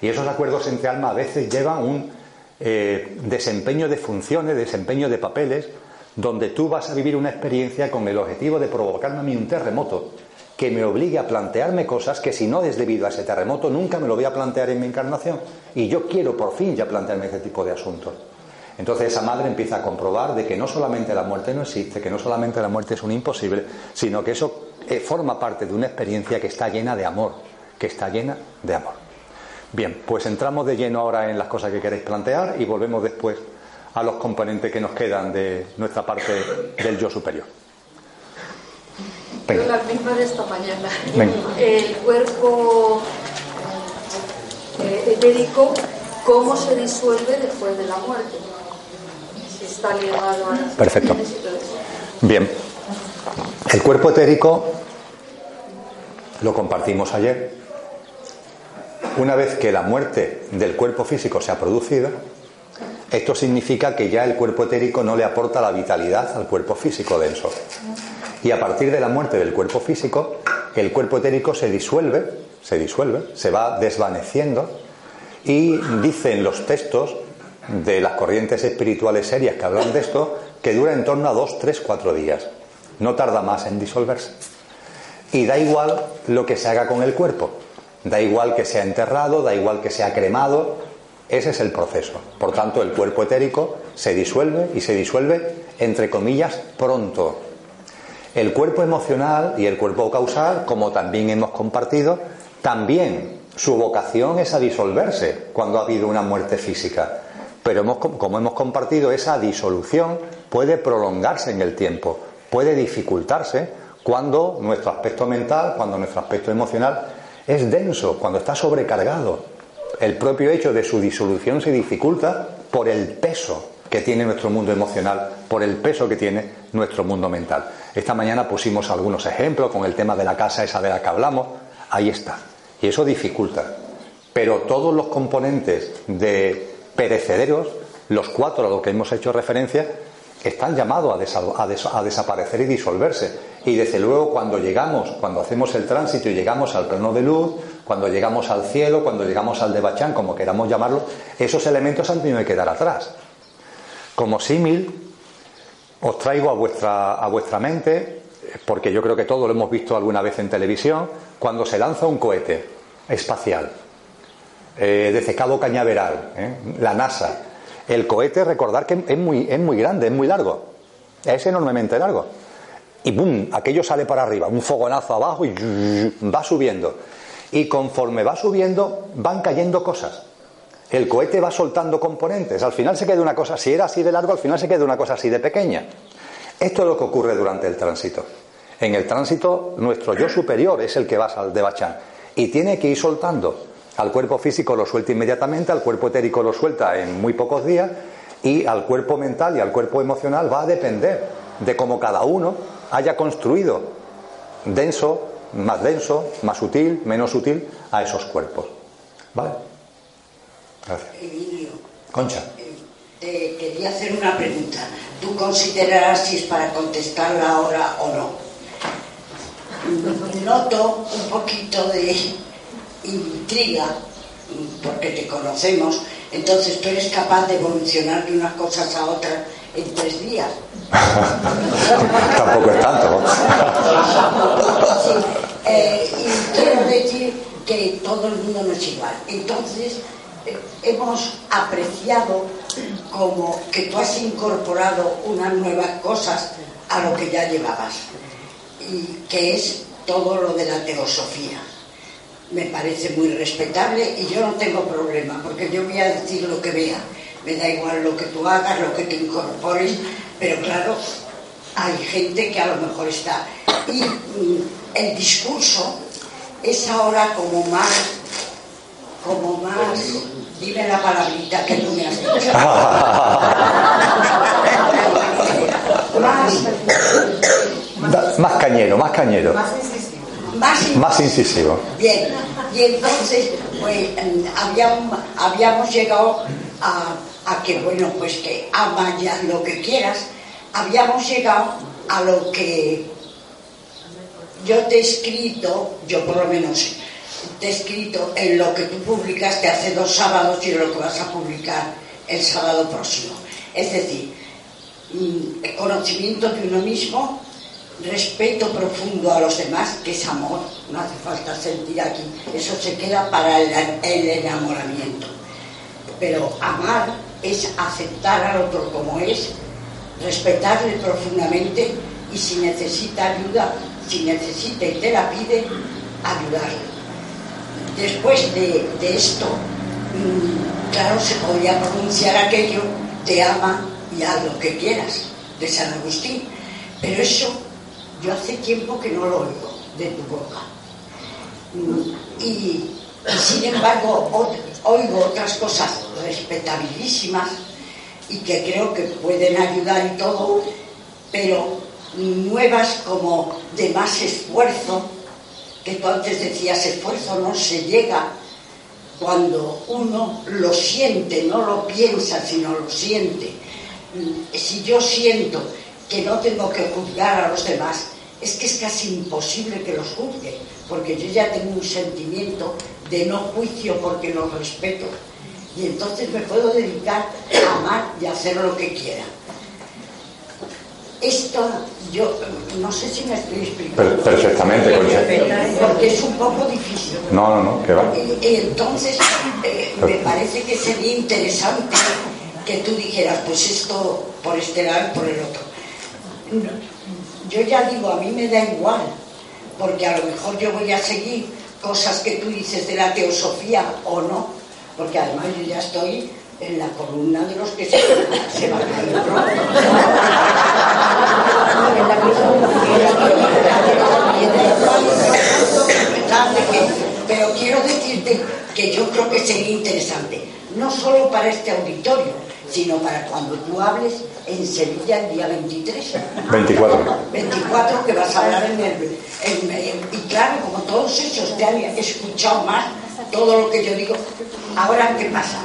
Speaker 1: Y esos acuerdos entre almas a veces llevan un eh, desempeño de funciones, desempeño de papeles, donde tú vas a vivir una experiencia con el objetivo de provocarme a mí un terremoto que me obligue a plantearme cosas que si no es debido a ese terremoto nunca me lo voy a plantear en mi encarnación. Y yo quiero por fin ya plantearme ese tipo de asuntos. Entonces esa madre empieza a comprobar de que no solamente la muerte no existe, que no solamente la muerte es un imposible, sino que eso eh, forma parte de una experiencia que está llena de amor, que está llena de amor. Bien, pues entramos de lleno ahora en las cosas que queréis plantear y volvemos después a los componentes que nos quedan de nuestra parte del yo superior.
Speaker 2: Pero la misma de esta mañana. El cuerpo eh, etérico, ¿cómo se disuelve después de la muerte? Si está ligado a
Speaker 1: Perfecto. Bien. El cuerpo etérico lo compartimos ayer. Una vez que la muerte del cuerpo físico se ha producido, esto significa que ya el cuerpo etérico no le aporta la vitalidad al cuerpo físico denso. Y a partir de la muerte del cuerpo físico, el cuerpo etérico se disuelve, se disuelve, se va desvaneciendo y dicen los textos de las corrientes espirituales serias que hablan de esto que dura en torno a dos, tres, cuatro días. No tarda más en disolverse. Y da igual lo que se haga con el cuerpo. Da igual que sea enterrado, da igual que sea cremado. Ese es el proceso. Por tanto, el cuerpo etérico se disuelve y se disuelve, entre comillas, pronto. El cuerpo emocional y el cuerpo causal, como también hemos compartido, también su vocación es a disolverse cuando ha habido una muerte física. Pero como hemos compartido, esa disolución puede prolongarse en el tiempo, puede dificultarse cuando nuestro aspecto mental, cuando nuestro aspecto emocional es denso, cuando está sobrecargado. El propio hecho de su disolución se dificulta por el peso que tiene nuestro mundo emocional, por el peso que tiene nuestro mundo mental. Esta mañana pusimos algunos ejemplos con el tema de la casa esa de la que hablamos. Ahí está. Y eso dificulta. Pero todos los componentes de perecederos, los cuatro a los que hemos hecho referencia, están llamados a, desaparecer y disolverse. Y desde luego cuando llegamos, cuando hacemos el tránsito y llegamos al plano de luz, cuando llegamos al cielo, cuando llegamos al debachán, como queramos llamarlo, esos elementos han tenido que quedar atrás. Como símil, os traigo a vuestra, a vuestra mente, porque yo creo que todo lo hemos visto alguna vez en televisión, cuando se lanza un cohete espacial, eh, desde Cañaveral, ¿eh? la NASA. El cohete, recordar que es muy, es muy grande, es muy largo, es enormemente largo. Y ¡bum! Aquello sale para arriba, un fogonazo abajo y va subiendo. Y conforme va subiendo, van cayendo cosas. El cohete va soltando componentes. Al final se queda una cosa, si era así de largo, al final se queda una cosa así de pequeña. Esto es lo que ocurre durante el tránsito. En el tránsito, nuestro yo superior es el que va al de Bachán y tiene que ir soltando. Al cuerpo físico lo suelta inmediatamente, al cuerpo etérico lo suelta en muy pocos días y al cuerpo mental y al cuerpo emocional va a depender de cómo cada uno haya construido denso, más denso, más sutil, menos sutil a esos cuerpos. ¿Vale?
Speaker 3: Gracias. Emilio.
Speaker 1: Concha.
Speaker 3: Te quería hacer una pregunta. ¿Tú considerarás si es para contestarla ahora o no? Noto un poquito de intriga, porque te conocemos, entonces tú eres capaz de evolucionar de unas cosas a otras en tres días.
Speaker 1: Tampoco es tanto.
Speaker 3: Eh, y quiero decir que todo el mundo no es igual. Entonces, eh, hemos apreciado como que tú has incorporado unas nuevas cosas a lo que ya llevabas, y que es todo lo de la teosofía me parece muy respetable y yo no tengo problema, porque yo voy a decir lo que vea. Me da igual lo que tú hagas, lo que te incorpores, pero claro, hay gente que a lo mejor está. Y mm, el discurso es ahora como más, como más, dime la palabrita que tú me has dicho.
Speaker 1: más, más cañero, más cañero. Más más, incisivo.
Speaker 3: Bien, y entonces pues, habíamos, habíamos llegado a, que, bueno, pues que ama ya lo que quieras, habíamos llegado a lo que yo te he escrito, yo por lo menos te he escrito en lo que tú publicaste hace dos sábados y en lo que vas a publicar el sábado próximo. Es decir, mm, el conocimiento de uno mismo, respeto profundo a los demás, que es amor, no hace falta sentir aquí, eso se queda para el, enamoramiento. Pero amar es aceptar al otro como es, respetarle profundamente y si necesita ayuda, si necesita y te la pide, ayudarle. Después de, de esto, mm, claro, se podría pronunciar aquello, te ama y haz lo que quieras, de San Agustín. Pero eso yo hace tiempo que no lo oigo de tu boca. Mm, y, sin embargo oigo otras cosas respetabilísimas y que creo que pueden ayudar y todo, pero nuevas como de más esfuerzo, que tú antes decías esfuerzo no se llega cuando uno lo siente, no lo piensa, sino lo siente. Si yo siento que no tengo que juzgar a los demás, es que es casi imposible que los juzgue, porque yo ya tengo un sentimiento de no juicio porque los respeto. Y entonces me puedo dedicar a amar y a hacer lo que quiera. Esto, yo no sé si me estoy explicando.
Speaker 1: Perfectamente,
Speaker 3: Porque es un poco difícil.
Speaker 1: No, no, no, que va.
Speaker 3: Y, entonces eh, me parece que sería interesante que tú dijeras, pues esto por este lado, por el otro yo ya digo, a mí me da igual, porque a lo mejor yo voy a seguir cosas que tú dices de la teosofía o no, porque además yo ya estoy en la columna de los que se, se van a ir Pero quiero decirte que yo creo que sería interesante, no solo para este auditorio, sino para cuando tú hables en Sevilla el día 23.
Speaker 1: 24.
Speaker 3: 24 que vas a hablar en el... y claro, como todos esos te han escuchado más todo lo que yo digo, ahora ¿qué pasa?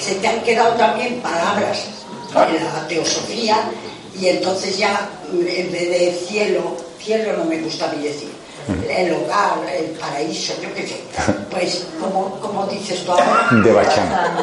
Speaker 3: Se te han quedado también palabras en la teosofía y entonces ya en vez de cielo, cielo no me gusta ni decir, el hogar, el paraíso, yo qué sé. Pues, como, como dices tú ahora?
Speaker 1: De Bachán.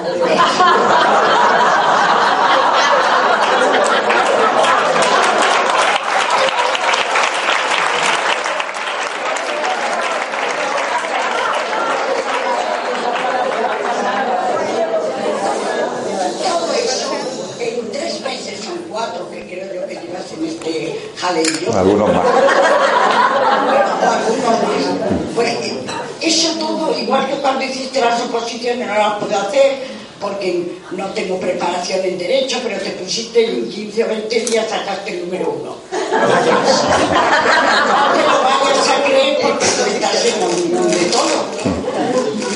Speaker 3: Todo eso, en tres meses son cuatro que creo yo que llevas en este jaleo.
Speaker 1: Algunos más.
Speaker 3: Pues eso todo, igual que cuando hiciste las oposiciones, no las puedo hacer porque no tengo preparación en derecho, pero te pusiste en 15 o 20 días sacaste el número uno. No te lo vayas a creer porque tú estás en la unión de todo.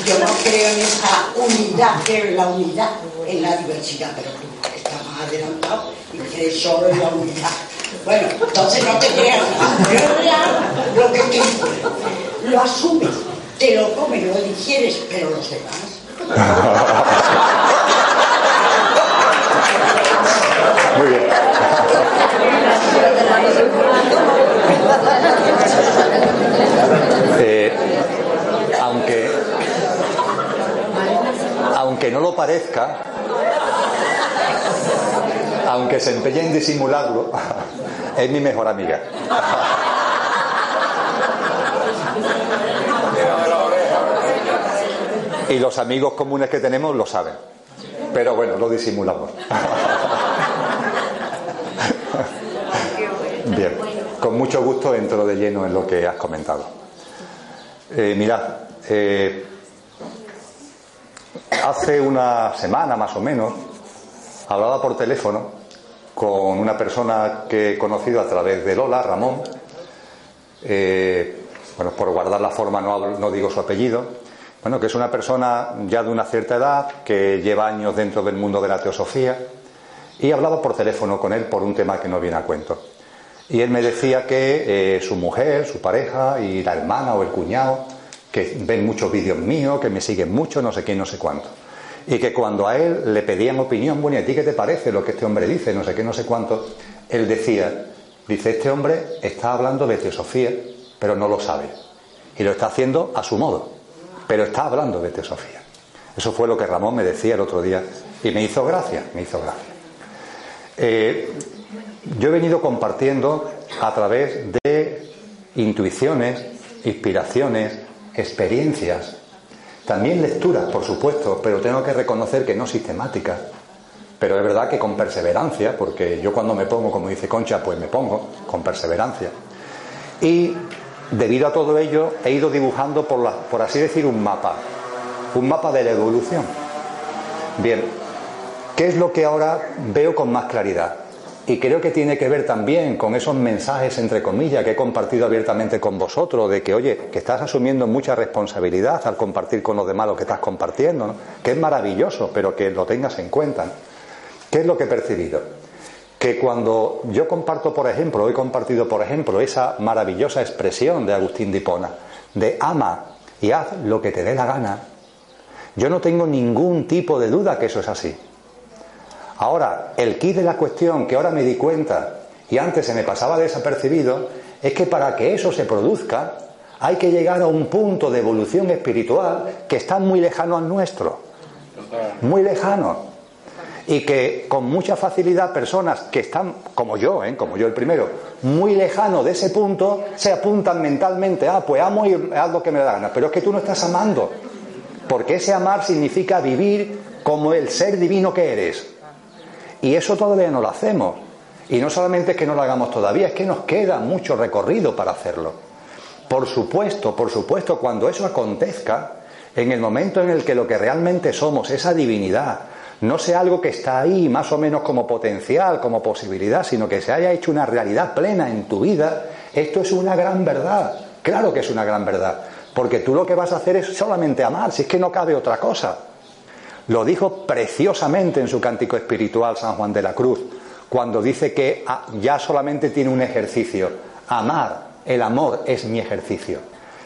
Speaker 3: Yo no creo en esa unidad, creo en la unidad, en la diversidad, pero tú estás más adelantado y crees solo en la unidad. Bueno, entonces no te creas lo que te. Lo asumes, te lo comes, lo digieres, pero los demás.
Speaker 1: Muy bien. Eh, aunque, aunque no lo parezca, aunque se empeñe en disimularlo, es mi mejor amiga. Y los amigos comunes que tenemos lo saben. Pero bueno, lo disimulamos. Bien, con mucho gusto entro de lleno en lo que has comentado. Eh, mirad, eh, hace una semana más o menos hablaba por teléfono con una persona que he conocido a través de Lola, Ramón. Eh, bueno, por guardar la forma no, hablo- no digo su apellido. Bueno, que es una persona ya de una cierta edad, que lleva años dentro del mundo de la teosofía, y hablaba por teléfono con él por un tema que no viene a cuento. Y él me decía que eh, su mujer, su pareja y la hermana o el cuñado, que ven muchos vídeos míos, que me siguen mucho, no sé qué, no sé cuánto. Y que cuando a él le pedían opinión, bueno, ¿y a ti qué te parece lo que este hombre dice, no sé qué, no sé cuánto? Él decía, dice, este hombre está hablando de teosofía, pero no lo sabe. Y lo está haciendo a su modo, pero está hablando de teosofía. Eso fue lo que Ramón me decía el otro día y me hizo gracia, me hizo gracia. Eh, yo he venido compartiendo a través de intuiciones, inspiraciones, experiencias, también lecturas, por supuesto, pero tengo que reconocer que no sistemáticas. Pero es verdad que con perseverancia, porque yo cuando me pongo, como dice Concha, pues me pongo con perseverancia. Y debido a todo ello he ido dibujando, por, la- por así decir, un mapa, un mapa de la evolución. Bien, ¿qué es lo que ahora veo con más claridad? Y creo que tiene que ver también con esos mensajes, entre comillas, que he compartido abiertamente con vosotros, de que, oye, que estás asumiendo mucha responsabilidad al compartir con los demás lo que estás compartiendo, ¿no? que es maravilloso, pero que lo tengas en cuenta. ¿Qué es lo que he percibido? Que cuando yo comparto, por ejemplo, he compartido, por ejemplo, esa maravillosa expresión de Agustín de Hipona, de ama y haz lo que te dé la gana, yo no tengo ningún tipo de duda que eso es así. Ahora, el kit de la cuestión que ahora me di cuenta y antes se me pasaba desapercibido es que para que eso se produzca hay que llegar a un punto de evolución espiritual que está muy lejano al nuestro. Muy lejano. Y que con mucha facilidad personas que están, como yo, ¿eh? como yo el primero, muy lejano de ese punto, se apuntan mentalmente, ah, pues amo y haz lo que me da gana. Pero es que tú no estás amando. Porque ese amar significa vivir como el ser divino que eres. Y eso todavía no lo hacemos. Y no solamente es que no lo hagamos todavía, es que nos queda mucho recorrido para hacerlo. Por supuesto, por supuesto, cuando eso acontezca, en el momento en el que lo que realmente somos, esa divinidad, no sea algo que está ahí más o menos como potencial, como posibilidad, sino que se haya hecho una realidad plena en tu vida, esto es una gran verdad. Claro que es una gran verdad. Porque tú lo que vas a hacer es solamente amar, si es que no cabe otra cosa. Lo dijo preciosamente en su cántico espiritual San Juan de la Cruz, cuando dice que ah, ya solamente tiene un ejercicio. Amar, el amor es mi ejercicio.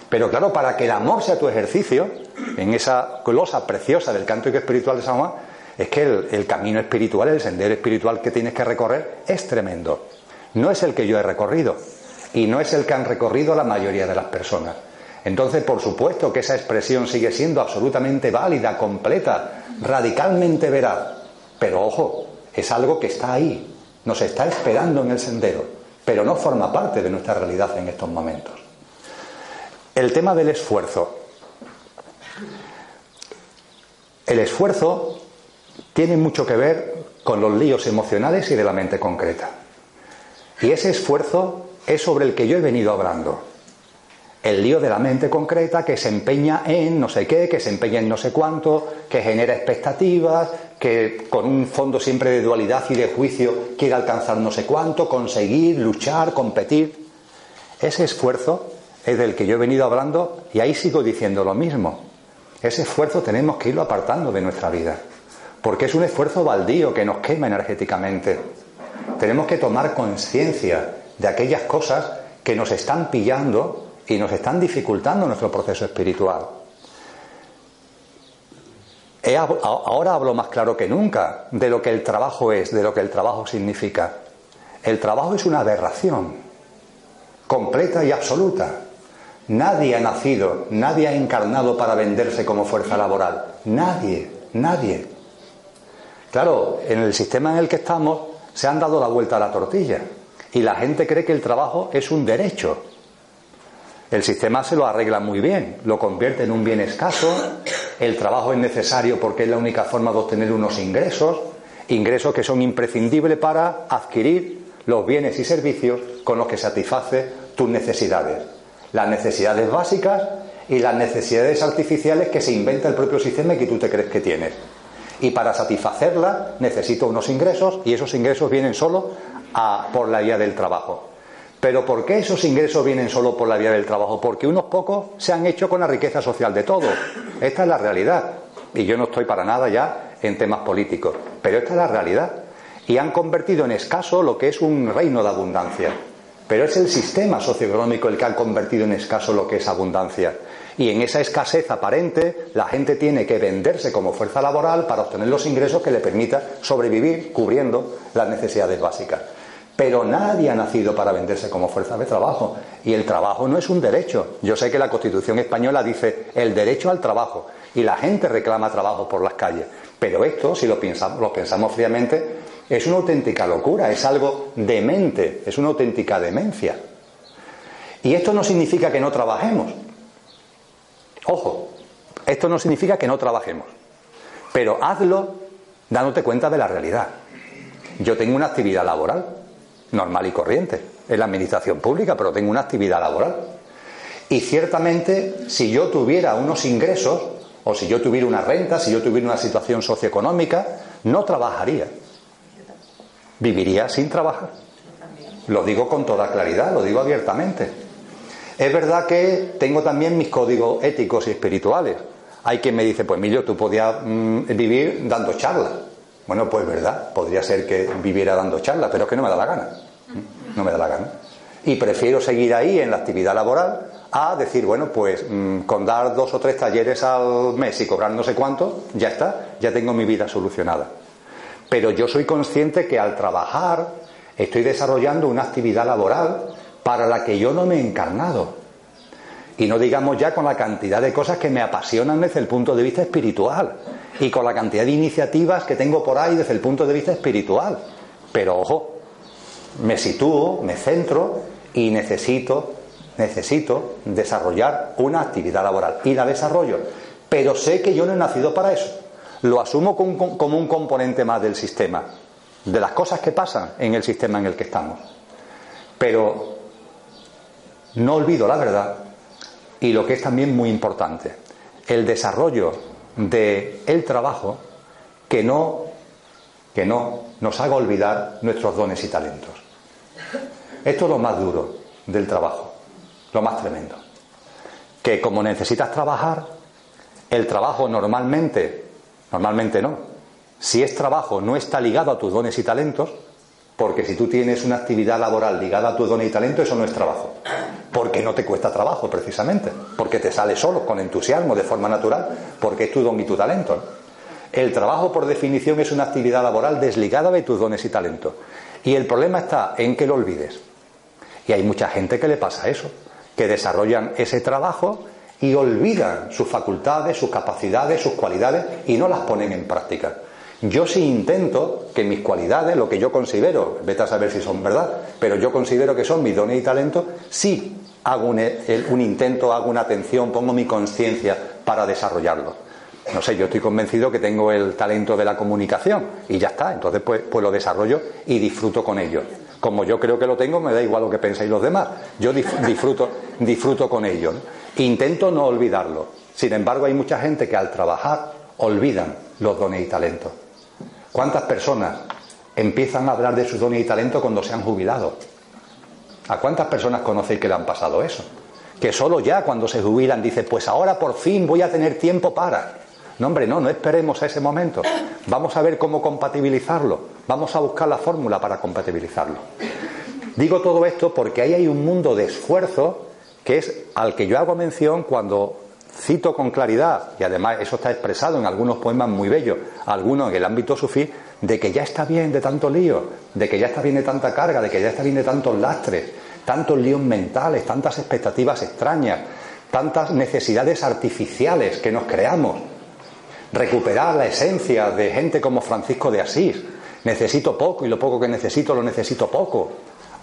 Speaker 1: Pero claro, para que el amor sea tu ejercicio, en esa glosa preciosa del cántico espiritual de San Juan, es que el, el camino espiritual, el sendero espiritual que tienes que recorrer es tremendo. No es el que yo he recorrido y no es el que han recorrido la mayoría de las personas. Entonces, por supuesto que esa expresión sigue siendo absolutamente válida, completa, radicalmente veraz. Pero ojo, es algo que está ahí, nos está esperando en el sendero, pero no forma parte de nuestra realidad en estos momentos. El tema del esfuerzo. El esfuerzo tiene mucho que ver con los líos emocionales y de la mente concreta. Y ese esfuerzo es sobre el que yo he venido hablando. El lío de la mente concreta que se empeña en no sé qué, que se empeña en no sé cuánto, que genera expectativas, que con un fondo siempre de dualidad y de juicio quiere alcanzar no sé cuánto, conseguir, luchar, competir. Ese esfuerzo es del que yo he venido hablando y ahí sigo diciendo lo mismo. Ese esfuerzo tenemos que irlo apartando de nuestra vida, porque es un esfuerzo baldío que nos quema energéticamente. Tenemos que tomar conciencia de aquellas cosas que nos están pillando y nos están dificultando nuestro proceso espiritual. ahora hablo más claro que nunca de lo que el trabajo es, de lo que el trabajo significa. El trabajo es una aberración, completa y absoluta. Nadie ha nacido, nadie ha encarnado para venderse como fuerza laboral. Nadie, nadie. Claro, en el sistema en el que estamos se han dado la vuelta a la tortilla. Y la gente cree que el trabajo es un derecho. El sistema se lo arregla muy bien, lo convierte en un bien escaso, el trabajo es necesario porque es la única forma de obtener unos ingresos, ingresos que son imprescindibles para adquirir los bienes y servicios con los que satisface tus necesidades. Las necesidades básicas y las necesidades artificiales que se inventa el propio sistema y que tú te crees que tienes. Y para satisfacerlas necesito unos ingresos y esos ingresos vienen solo por la vía del trabajo. Pero ¿por qué esos ingresos vienen solo por la vía del trabajo? Porque unos pocos se han hecho con la riqueza social de todos. Esta es la realidad. Y yo no estoy para nada ya en temas políticos. Pero esta es la realidad. Y han convertido en escaso lo que es un reino de abundancia. Pero es el sistema socioeconómico el que ha convertido en escaso lo que es abundancia. Y en esa escasez aparente, la gente tiene que venderse como fuerza laboral para obtener los ingresos que le permita sobrevivir cubriendo las necesidades básicas. Pero nadie ha nacido para venderse como fuerza de trabajo. Y el trabajo no es un derecho. Yo sé que la Constitución española dice el derecho al trabajo. Y la gente reclama trabajo por las calles. Pero esto, si lo pensamos, lo pensamos fríamente, es una auténtica locura, es algo demente, es una auténtica demencia. Y esto no significa que no trabajemos. Ojo, esto no significa que no trabajemos. Pero hazlo dándote cuenta de la realidad. Yo tengo una actividad laboral normal y corriente, en la administración pública, pero tengo una actividad laboral. Y ciertamente, si yo tuviera unos ingresos, o si yo tuviera una renta, si yo tuviera una situación socioeconómica, no trabajaría. Viviría sin trabajar. Lo digo con toda claridad, lo digo abiertamente. Es verdad que tengo también mis códigos éticos y espirituales. Hay quien me dice, pues Emilio, tú podías mm, vivir dando charlas. Bueno, pues verdad, podría ser que viviera dando charlas, pero es que no me da la gana. No me da la gana. Y prefiero seguir ahí en la actividad laboral a decir, bueno, pues mm, con dar dos o tres talleres al mes y cobrar no sé cuánto, ya está, ya tengo mi vida solucionada. Pero yo soy consciente que al trabajar estoy desarrollando una actividad laboral para la que yo no me he encarnado. Y no digamos ya con la cantidad de cosas que me apasionan desde el punto de vista espiritual y con la cantidad de iniciativas que tengo por ahí desde el punto de vista espiritual. Pero ojo, me sitúo, me centro y necesito, necesito desarrollar una actividad laboral y la desarrollo. Pero sé que yo no he nacido para eso. Lo asumo como un componente más del sistema, de las cosas que pasan en el sistema en el que estamos. Pero no olvido la verdad y lo que es también muy importante, el desarrollo de el trabajo que no, que no nos haga olvidar nuestros dones y talentos. Esto es lo más duro del trabajo, lo más tremendo. Que como necesitas trabajar, el trabajo normalmente Normalmente no. Si es trabajo, no está ligado a tus dones y talentos, porque si tú tienes una actividad laboral ligada a tus dones y talentos, eso no es trabajo. Porque no te cuesta trabajo, precisamente. Porque te sale solo, con entusiasmo, de forma natural, porque es tu don y tu talento. El trabajo, por definición, es una actividad laboral desligada de tus dones y talentos. Y el problema está en que lo olvides. Y hay mucha gente que le pasa eso, que desarrollan ese trabajo y olvidan sus facultades, sus capacidades, sus cualidades y no las ponen en práctica. Yo sí intento que mis cualidades, lo que yo considero, vete a saber si son verdad, pero yo considero que son mis dones y talentos, sí hago un, intento, hago una atención, pongo mi conciencia para desarrollarlo. No sé, yo estoy convencido que tengo el talento de la comunicación y ya está, entonces pues, pues lo desarrollo y disfruto con ello. Como yo creo que lo tengo, me da igual lo que penséis los demás. Yo disfruto, disfruto con ello. Intento no olvidarlo. Sin embargo, hay mucha gente que al trabajar olvidan los dones y talentos. ¿Cuántas personas empiezan a hablar de sus dones y talentos cuando se han jubilado? ¿A cuántas personas conocéis que le han pasado eso? Que solo ya cuando se jubilan dice, pues ahora por fin voy a tener tiempo para. No, hombre, no, no esperemos a ese momento. Vamos a ver cómo compatibilizarlo. Vamos a buscar la fórmula para compatibilizarlo. Digo todo esto porque ahí hay un mundo de esfuerzo que es al que yo hago mención cuando cito con claridad, y además eso está expresado en algunos poemas muy bellos, algunos en el ámbito sufí, de que ya está bien de tanto lío, de que ya está bien de tanta carga, de que ya está bien de tantos lastres, tantos líos mentales, tantas expectativas extrañas, tantas necesidades artificiales que nos creamos. Recuperar la esencia de gente como Francisco de Asís. Necesito poco y lo poco que necesito lo necesito poco.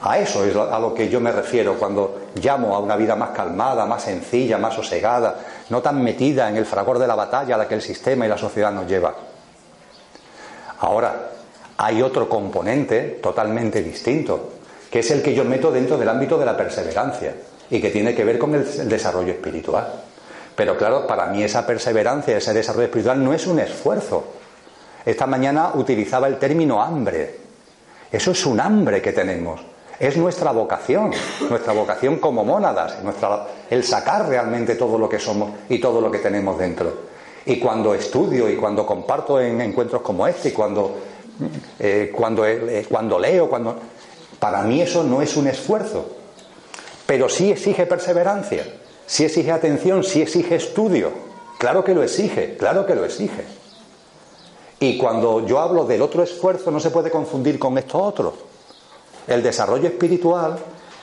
Speaker 1: A eso es a lo que yo me refiero cuando llamo a una vida más calmada, más sencilla, más sosegada, no tan metida en el fragor de la batalla a la que el sistema y la sociedad nos lleva. Ahora, hay otro componente totalmente distinto, que es el que yo meto dentro del ámbito de la perseverancia y que tiene que ver con el desarrollo espiritual. Pero claro, para mí esa perseverancia, ese desarrollo espiritual no es un esfuerzo. Esta mañana utilizaba el término hambre. Eso es un hambre que tenemos. Es nuestra vocación, nuestra vocación como mónadas, nuestra, el sacar realmente todo lo que somos y todo lo que tenemos dentro. Y cuando estudio y cuando comparto en encuentros como este y cuando, eh, cuando, eh, cuando leo, cuando, para mí eso no es un esfuerzo, pero sí exige perseverancia, sí exige atención, sí exige estudio. Claro que lo exige, claro que lo exige. Y cuando yo hablo del otro esfuerzo no se puede confundir con estos otros. El desarrollo espiritual,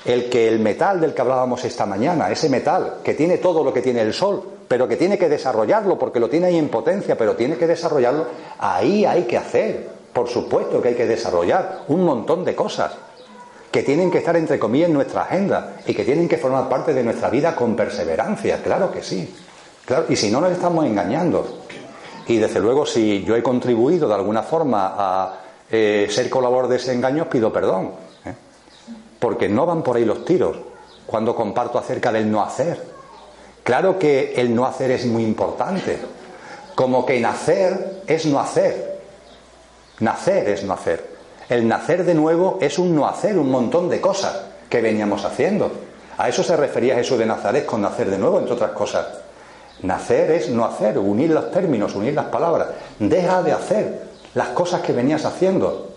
Speaker 1: el que el metal del que hablábamos esta mañana, ese metal que tiene todo lo que tiene el sol, pero que tiene que desarrollarlo porque lo tiene ahí en potencia, pero tiene que desarrollarlo, ahí hay que hacer, por supuesto que hay que desarrollar un montón de cosas que tienen que estar entre comillas en nuestra agenda y que tienen que formar parte de nuestra vida con perseverancia, claro que sí. Y si no nos estamos engañando. Y desde luego si yo he contribuido de alguna forma a eh, ser colaborador de ese engaño, pido perdón porque no van por ahí los tiros cuando comparto acerca del no hacer. Claro que el no hacer es muy importante, como que nacer es no hacer. Nacer es no hacer. El nacer de nuevo es un no hacer un montón de cosas que veníamos haciendo. A eso se refería Jesús de Nazaret con nacer de nuevo, entre otras cosas. Nacer es no hacer, unir los términos, unir las palabras. Deja de hacer las cosas que venías haciendo.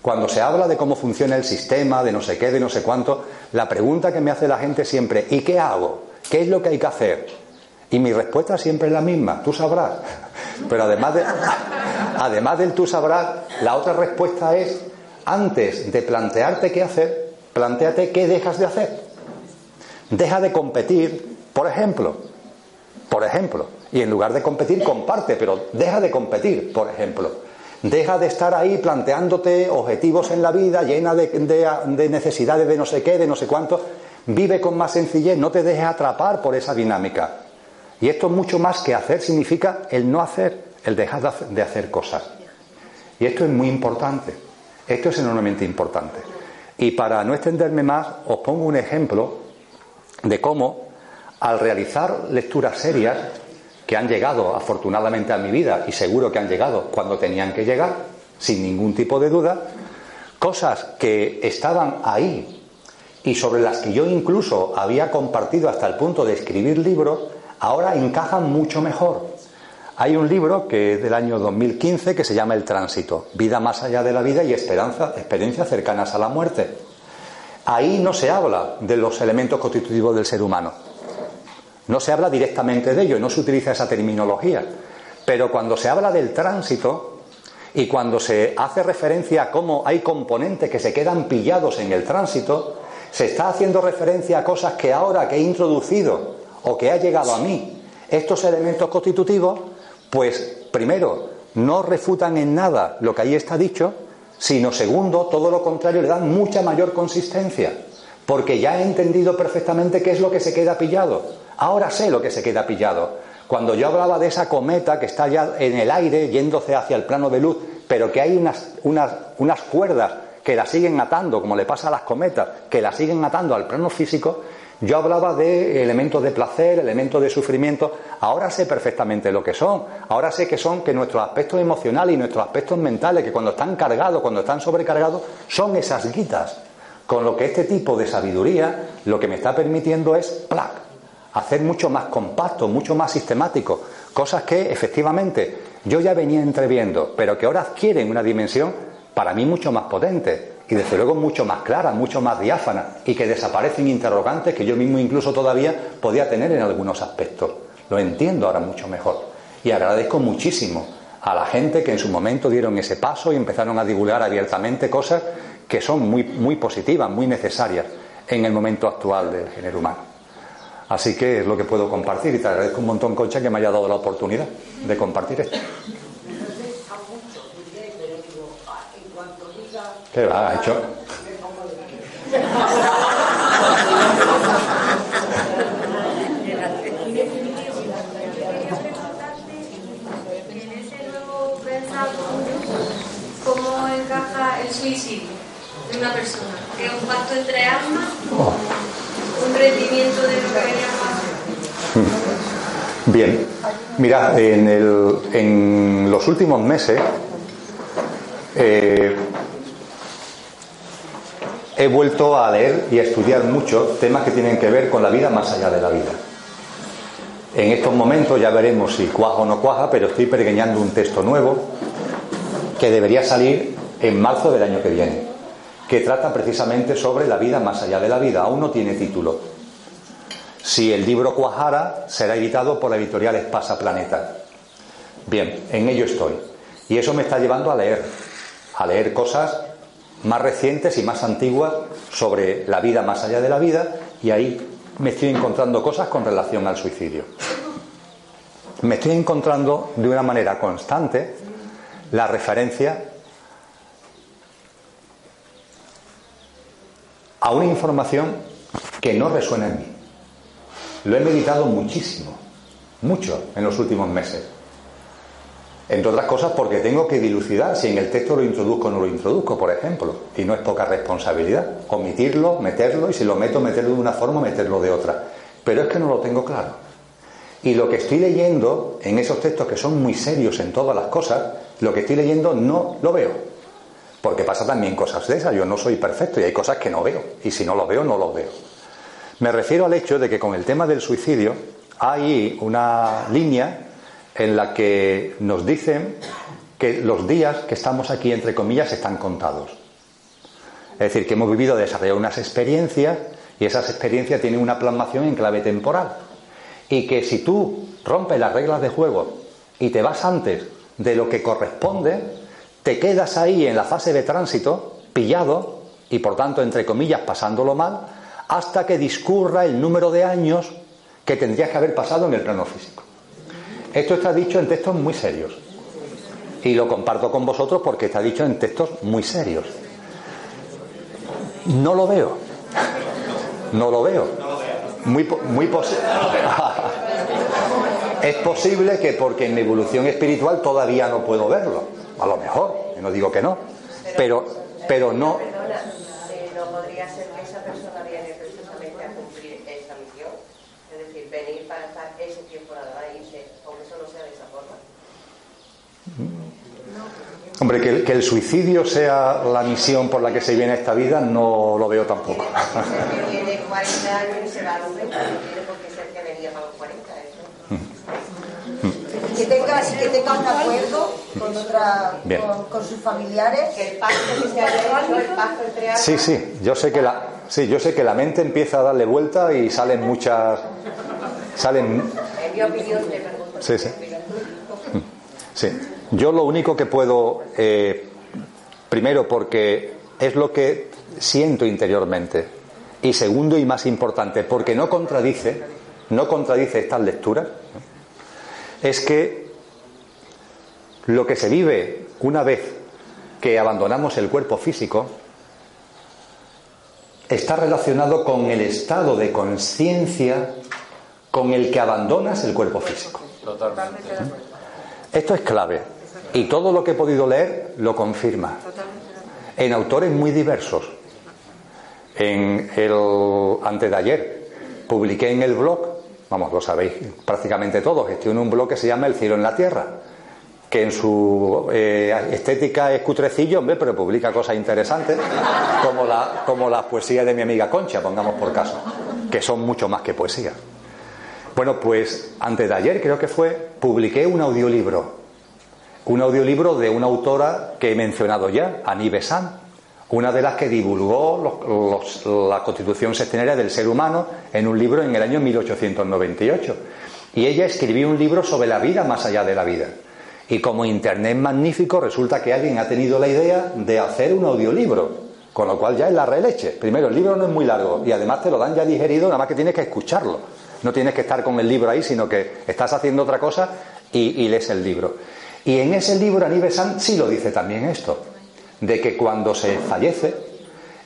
Speaker 1: Cuando se habla de cómo funciona el sistema, de no sé qué, de no sé cuánto, la pregunta que me hace la gente siempre, ¿y qué hago? ¿Qué es lo que hay que hacer? Y mi respuesta siempre es la misma, tú sabrás. Pero además, de, además del tú sabrás, la otra respuesta es, antes de plantearte qué hacer, planteate qué dejas de hacer. Deja de competir, por ejemplo, por ejemplo, y en lugar de competir, comparte, pero deja de competir, por ejemplo. Deja de estar ahí planteándote objetivos en la vida llena de, necesidades de no sé qué, de no sé cuánto. Vive con más sencillez, no te dejes atrapar por esa dinámica. Y esto mucho más que hacer significa el no hacer, el dejar de hacer cosas. Y esto es muy importante. Esto es enormemente importante. Y para no extenderme más, os pongo un ejemplo de cómo al realizar lecturas serias que han llegado afortunadamente a mi vida y seguro que han llegado cuando tenían que llegar, sin ningún tipo de duda, cosas que estaban ahí y sobre las que yo incluso había compartido hasta el punto de escribir libros, ahora encajan mucho mejor. Hay un libro que es del año 2015 que se llama El Tránsito, Vida más allá de la vida y esperanza, experiencias cercanas a la muerte. Ahí no se habla de los elementos constitutivos del ser humano. No se habla directamente de ello, no se utiliza esa terminología. Pero cuando se habla del tránsito y cuando se hace referencia a cómo hay componentes que se quedan pillados en el tránsito, se está haciendo referencia a cosas que ahora que he introducido o que ha llegado a mí, estos elementos constitutivos, pues primero, no refutan en nada lo que ahí está dicho, sino segundo, todo lo contrario, le dan mucha mayor consistencia, porque ya he entendido perfectamente qué es lo que se queda pillado. Ahora sé lo que se queda pillado. Cuando yo hablaba de esa cometa que está ya en el aire, yéndose hacia el plano de luz, pero que hay unas, unas, unas cuerdas que la siguen atando, como le pasa a las cometas, que la siguen atando al plano físico, yo hablaba de elementos de placer, elementos de sufrimiento. Ahora sé perfectamente lo que son. Ahora sé que son que nuestros aspectos emocionales y nuestros aspectos mentales, que cuando están cargados, cuando están sobrecargados, son esas guitas. Con lo que este tipo de sabiduría lo que me está permitiendo es plac, hacer mucho más compacto, mucho más sistemático. Cosas que efectivamente yo ya venía entreviendo, pero que ahora adquieren una dimensión para mí mucho más potente y desde luego mucho más clara, mucho más diáfana y que desaparecen interrogantes que yo mismo incluso todavía podía tener en algunos aspectos. Lo entiendo ahora mucho mejor y agradezco muchísimo a la gente que en su momento dieron ese paso y empezaron a divulgar abiertamente cosas que son muy, muy positivas, muy necesarias en el momento actual del género humano. Así que es lo que puedo compartir y te agradezco un montón, Concha, que me haya dado la oportunidad de compartir esto. ¿Qué va? ¿Ha hecho?
Speaker 4: ¿Cómo encaja el suicidio de una persona? ¿Es un pacto entre almas? ¿Un rendimiento de lo que venía
Speaker 1: Bien, mira, en, el, en los últimos meses eh, he vuelto a leer y a estudiar mucho temas que tienen que ver con la vida más allá de la vida. En estos momentos ya veremos si cuaja o no cuaja, pero estoy pergeñando un texto nuevo que debería salir en marzo del año que viene, que trata precisamente sobre la vida más allá de la vida. Aún no tiene título. Si el libro cuajara, será editado por la editorial Espasa Planeta. Bien, en ello estoy. Y eso me está llevando a leer, a leer cosas más recientes y más antiguas sobre la vida más allá de la vida y ahí me estoy encontrando cosas con relación al suicidio. Me estoy encontrando de una manera constante la referencia a una información que no resuena en mí. Lo he meditado muchísimo, mucho en los últimos meses. Entre otras cosas porque tengo que dilucidar si en el texto lo introduzco o no lo introduzco, por ejemplo. Y no es poca responsabilidad. Omitirlo, meterlo y si lo meto, meterlo de una forma, meterlo de otra. Pero es que no lo tengo claro. Y lo que estoy leyendo en esos textos que son muy serios en todas las cosas, lo que estoy leyendo no lo veo. Porque pasa también cosas de esas. Yo no soy perfecto y hay cosas que no veo. Y si no lo veo, no lo veo. Me refiero al hecho de que con el tema del suicidio hay una línea en la que nos dicen que los días que estamos aquí, entre comillas, están contados. Es decir, que hemos vivido, desarrollado unas experiencias y esas experiencias tienen una plasmación en clave temporal. Y que si tú rompes las reglas de juego y te vas antes de lo que corresponde, te quedas ahí en la fase de tránsito, pillado y por tanto, entre comillas, pasándolo mal, hasta que discurra el número de años que tendrías que haber pasado en el plano físico. Esto está dicho en textos muy serios. Y lo comparto con vosotros porque está dicho en textos muy serios. No lo veo. No lo veo. Muy, muy es posible que porque en mi evolución espiritual todavía no puedo verlo. A lo mejor, no digo que no. Pero, pero no. Hombre, que, que, el suicidio sea la misión por la que se viene esta vida, no lo veo tampoco. Tiene 40 años y se va a tiene por qué ser que venía para los 40, eso.
Speaker 5: que tenga, que tenga un acuerdo con, otra, con, sus familiares. Que el pacto que se hecho, el
Speaker 1: pacto entre Sí, sí, yo sé que la, sí, yo sé que la mente empieza a darle vuelta y salen muchas, salen. En mi opinión, Sí, sí. Sí. Yo lo único que puedo, eh, primero porque es lo que siento interiormente, y segundo y más importante, porque no contradice, no contradice estas lecturas, es que lo que se vive una vez que abandonamos el cuerpo físico está relacionado con el estado de conciencia con el que abandonas el cuerpo físico. Esto es clave y todo lo que he podido leer lo confirma. En autores muy diversos. En el antes de ayer publiqué en el blog, vamos, lo sabéis prácticamente todos, gestiono un blog que se llama El cielo en la tierra, que en su eh, estética es cutrecillo, hombre, pero publica cosas interesantes, como la, como la poesía de mi amiga Concha, pongamos por caso, que son mucho más que poesía. Bueno, pues antes de ayer creo que fue, publiqué un audiolibro. Un audiolibro de una autora que he mencionado ya, Annie Besant, una de las que divulgó la constitución sextenaria del ser humano en un libro en el año 1898. Y ella escribió un libro sobre la vida más allá de la vida. Y como Internet magnífico, resulta que alguien ha tenido la idea de hacer un audiolibro. Con lo cual ya es la releche. Primero, el libro no es muy largo y además te lo dan ya digerido, nada más que tienes que escucharlo. No tienes que estar con el libro ahí, sino que estás haciendo otra cosa y, lees el libro. Y en ese libro Aníbal Sant sí lo dice también esto, de que cuando se fallece,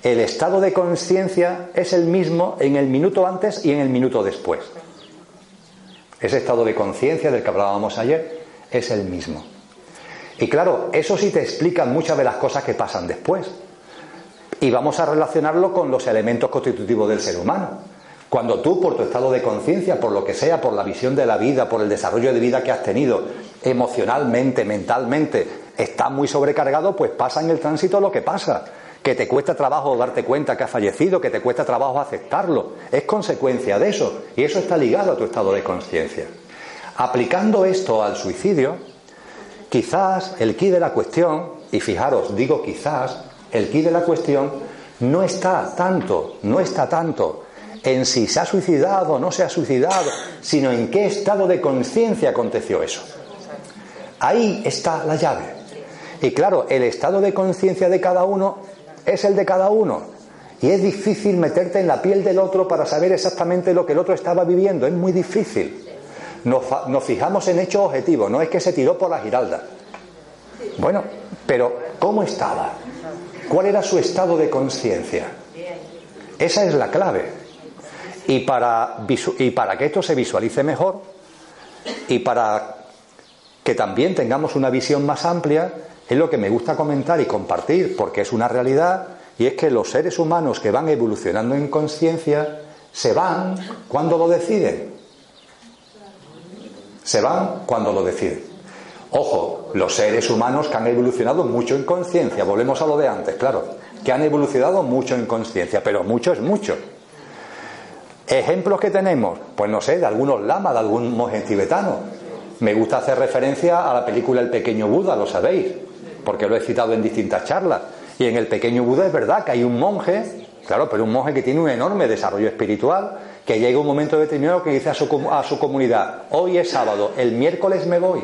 Speaker 1: el estado de conciencia es el mismo en el minuto antes y en el minuto después. Ese estado de conciencia del que hablábamos ayer es el mismo. Y claro, eso sí te explica muchas de las cosas que pasan después. Y vamos a relacionarlo con los elementos constitutivos del ser humano. Cuando tú, por tu estado de conciencia, por lo que sea, por la visión de la vida, por el desarrollo de vida que has tenido, emocionalmente, mentalmente, estás muy sobrecargado, pues pasa en el tránsito lo que pasa. Que te cuesta trabajo darte cuenta que has fallecido, que te cuesta trabajo aceptarlo. Es consecuencia de eso. Y eso está ligado a tu estado de conciencia. Aplicando esto al suicidio, quizás el quid de la cuestión, y fijaros, digo quizás, el quid de la cuestión no está tanto, no está tanto en si se ha suicidado o no se ha suicidado, sino en qué estado de conciencia aconteció eso. Ahí está la llave. Y claro, el estado de conciencia de cada uno es el de cada uno. Y es difícil meterte en la piel del otro para saber exactamente lo que el otro estaba viviendo. Es muy difícil. Nos, nos fijamos en hechos objetivos, no es que se tiró por la giralda. Bueno, pero ¿cómo estaba? ¿Cuál era su estado de conciencia? Esa es la clave. Y para, y para que esto se visualice mejor y para que también tengamos una visión más amplia, es lo que me gusta comentar y compartir, porque es una realidad, y es que los seres humanos que van evolucionando en conciencia se van cuando lo deciden. Se van cuando lo deciden. Ojo, los seres humanos que han evolucionado mucho en conciencia, volvemos a lo de antes, claro, que han evolucionado mucho en conciencia, pero mucho es mucho. Ejemplos que tenemos, pues no sé, de algunos lamas, de algún monje tibetano. Me gusta hacer referencia a la película El pequeño Buda, lo sabéis, porque lo he citado en distintas charlas. Y en El pequeño Buda es verdad que hay un monje, claro, pero un monje que tiene un enorme desarrollo espiritual, que llega un momento determinado que dice a su, a su comunidad, hoy es sábado, el miércoles me voy.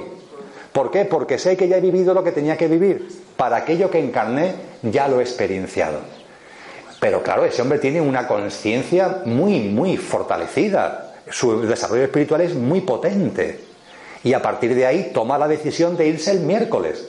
Speaker 1: ¿Por qué? Porque sé que ya he vivido lo que tenía que vivir. Para aquello que encarné, ya lo he experienciado. Pero claro, ese hombre tiene una conciencia muy, muy fortalecida. Su desarrollo espiritual es muy potente. Y a partir de ahí toma la decisión de irse el miércoles.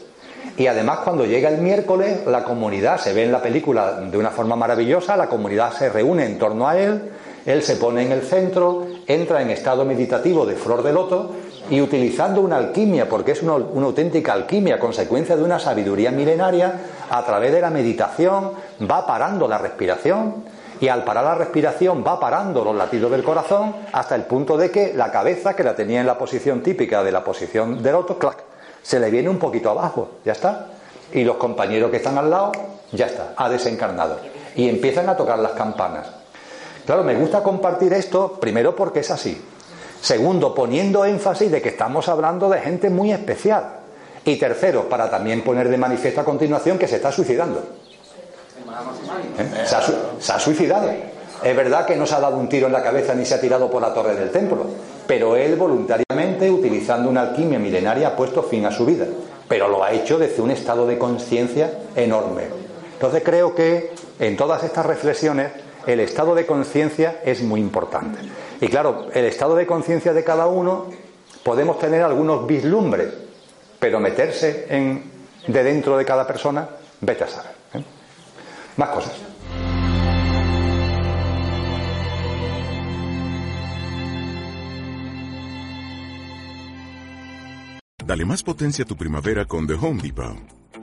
Speaker 1: Y además cuando llega el miércoles, la comunidad se ve en la película de una forma maravillosa, la comunidad se reúne en torno a él, él se pone en el centro, entra en estado meditativo de flor de loto y utilizando una alquimia, porque es una, auténtica alquimia, consecuencia de una sabiduría milenaria, a través de la meditación va parando la respiración y al parar la respiración va parando los latidos del corazón hasta el punto de que la cabeza, que la tenía en la posición típica de la posición del otro, clac, se le viene un poquito abajo, ya está. Y los compañeros que están al lado, ya está, ha desencarnado. Y empiezan a tocar las campanas. Claro, me gusta compartir esto primero porque es así. Segundo, poniendo énfasis de que estamos hablando de gente muy especial. Y tercero, para también poner de manifiesto a continuación que se está suicidando. Se, ha, suicidado. Es verdad que no se ha dado un tiro en la cabeza ni se ha tirado por la torre del templo, pero él voluntariamente, utilizando una alquimia milenaria, ha puesto fin a su vida. Pero lo ha hecho desde un estado de conciencia enorme. Entonces creo que en todas estas reflexiones el estado de conciencia es muy importante. Y claro, el estado de conciencia de cada uno podemos tener algunos vislumbres, pero meterse en, de dentro de cada persona, vete a saber. Más cosas.
Speaker 6: Dale más potencia a tu primavera con The Home Depot.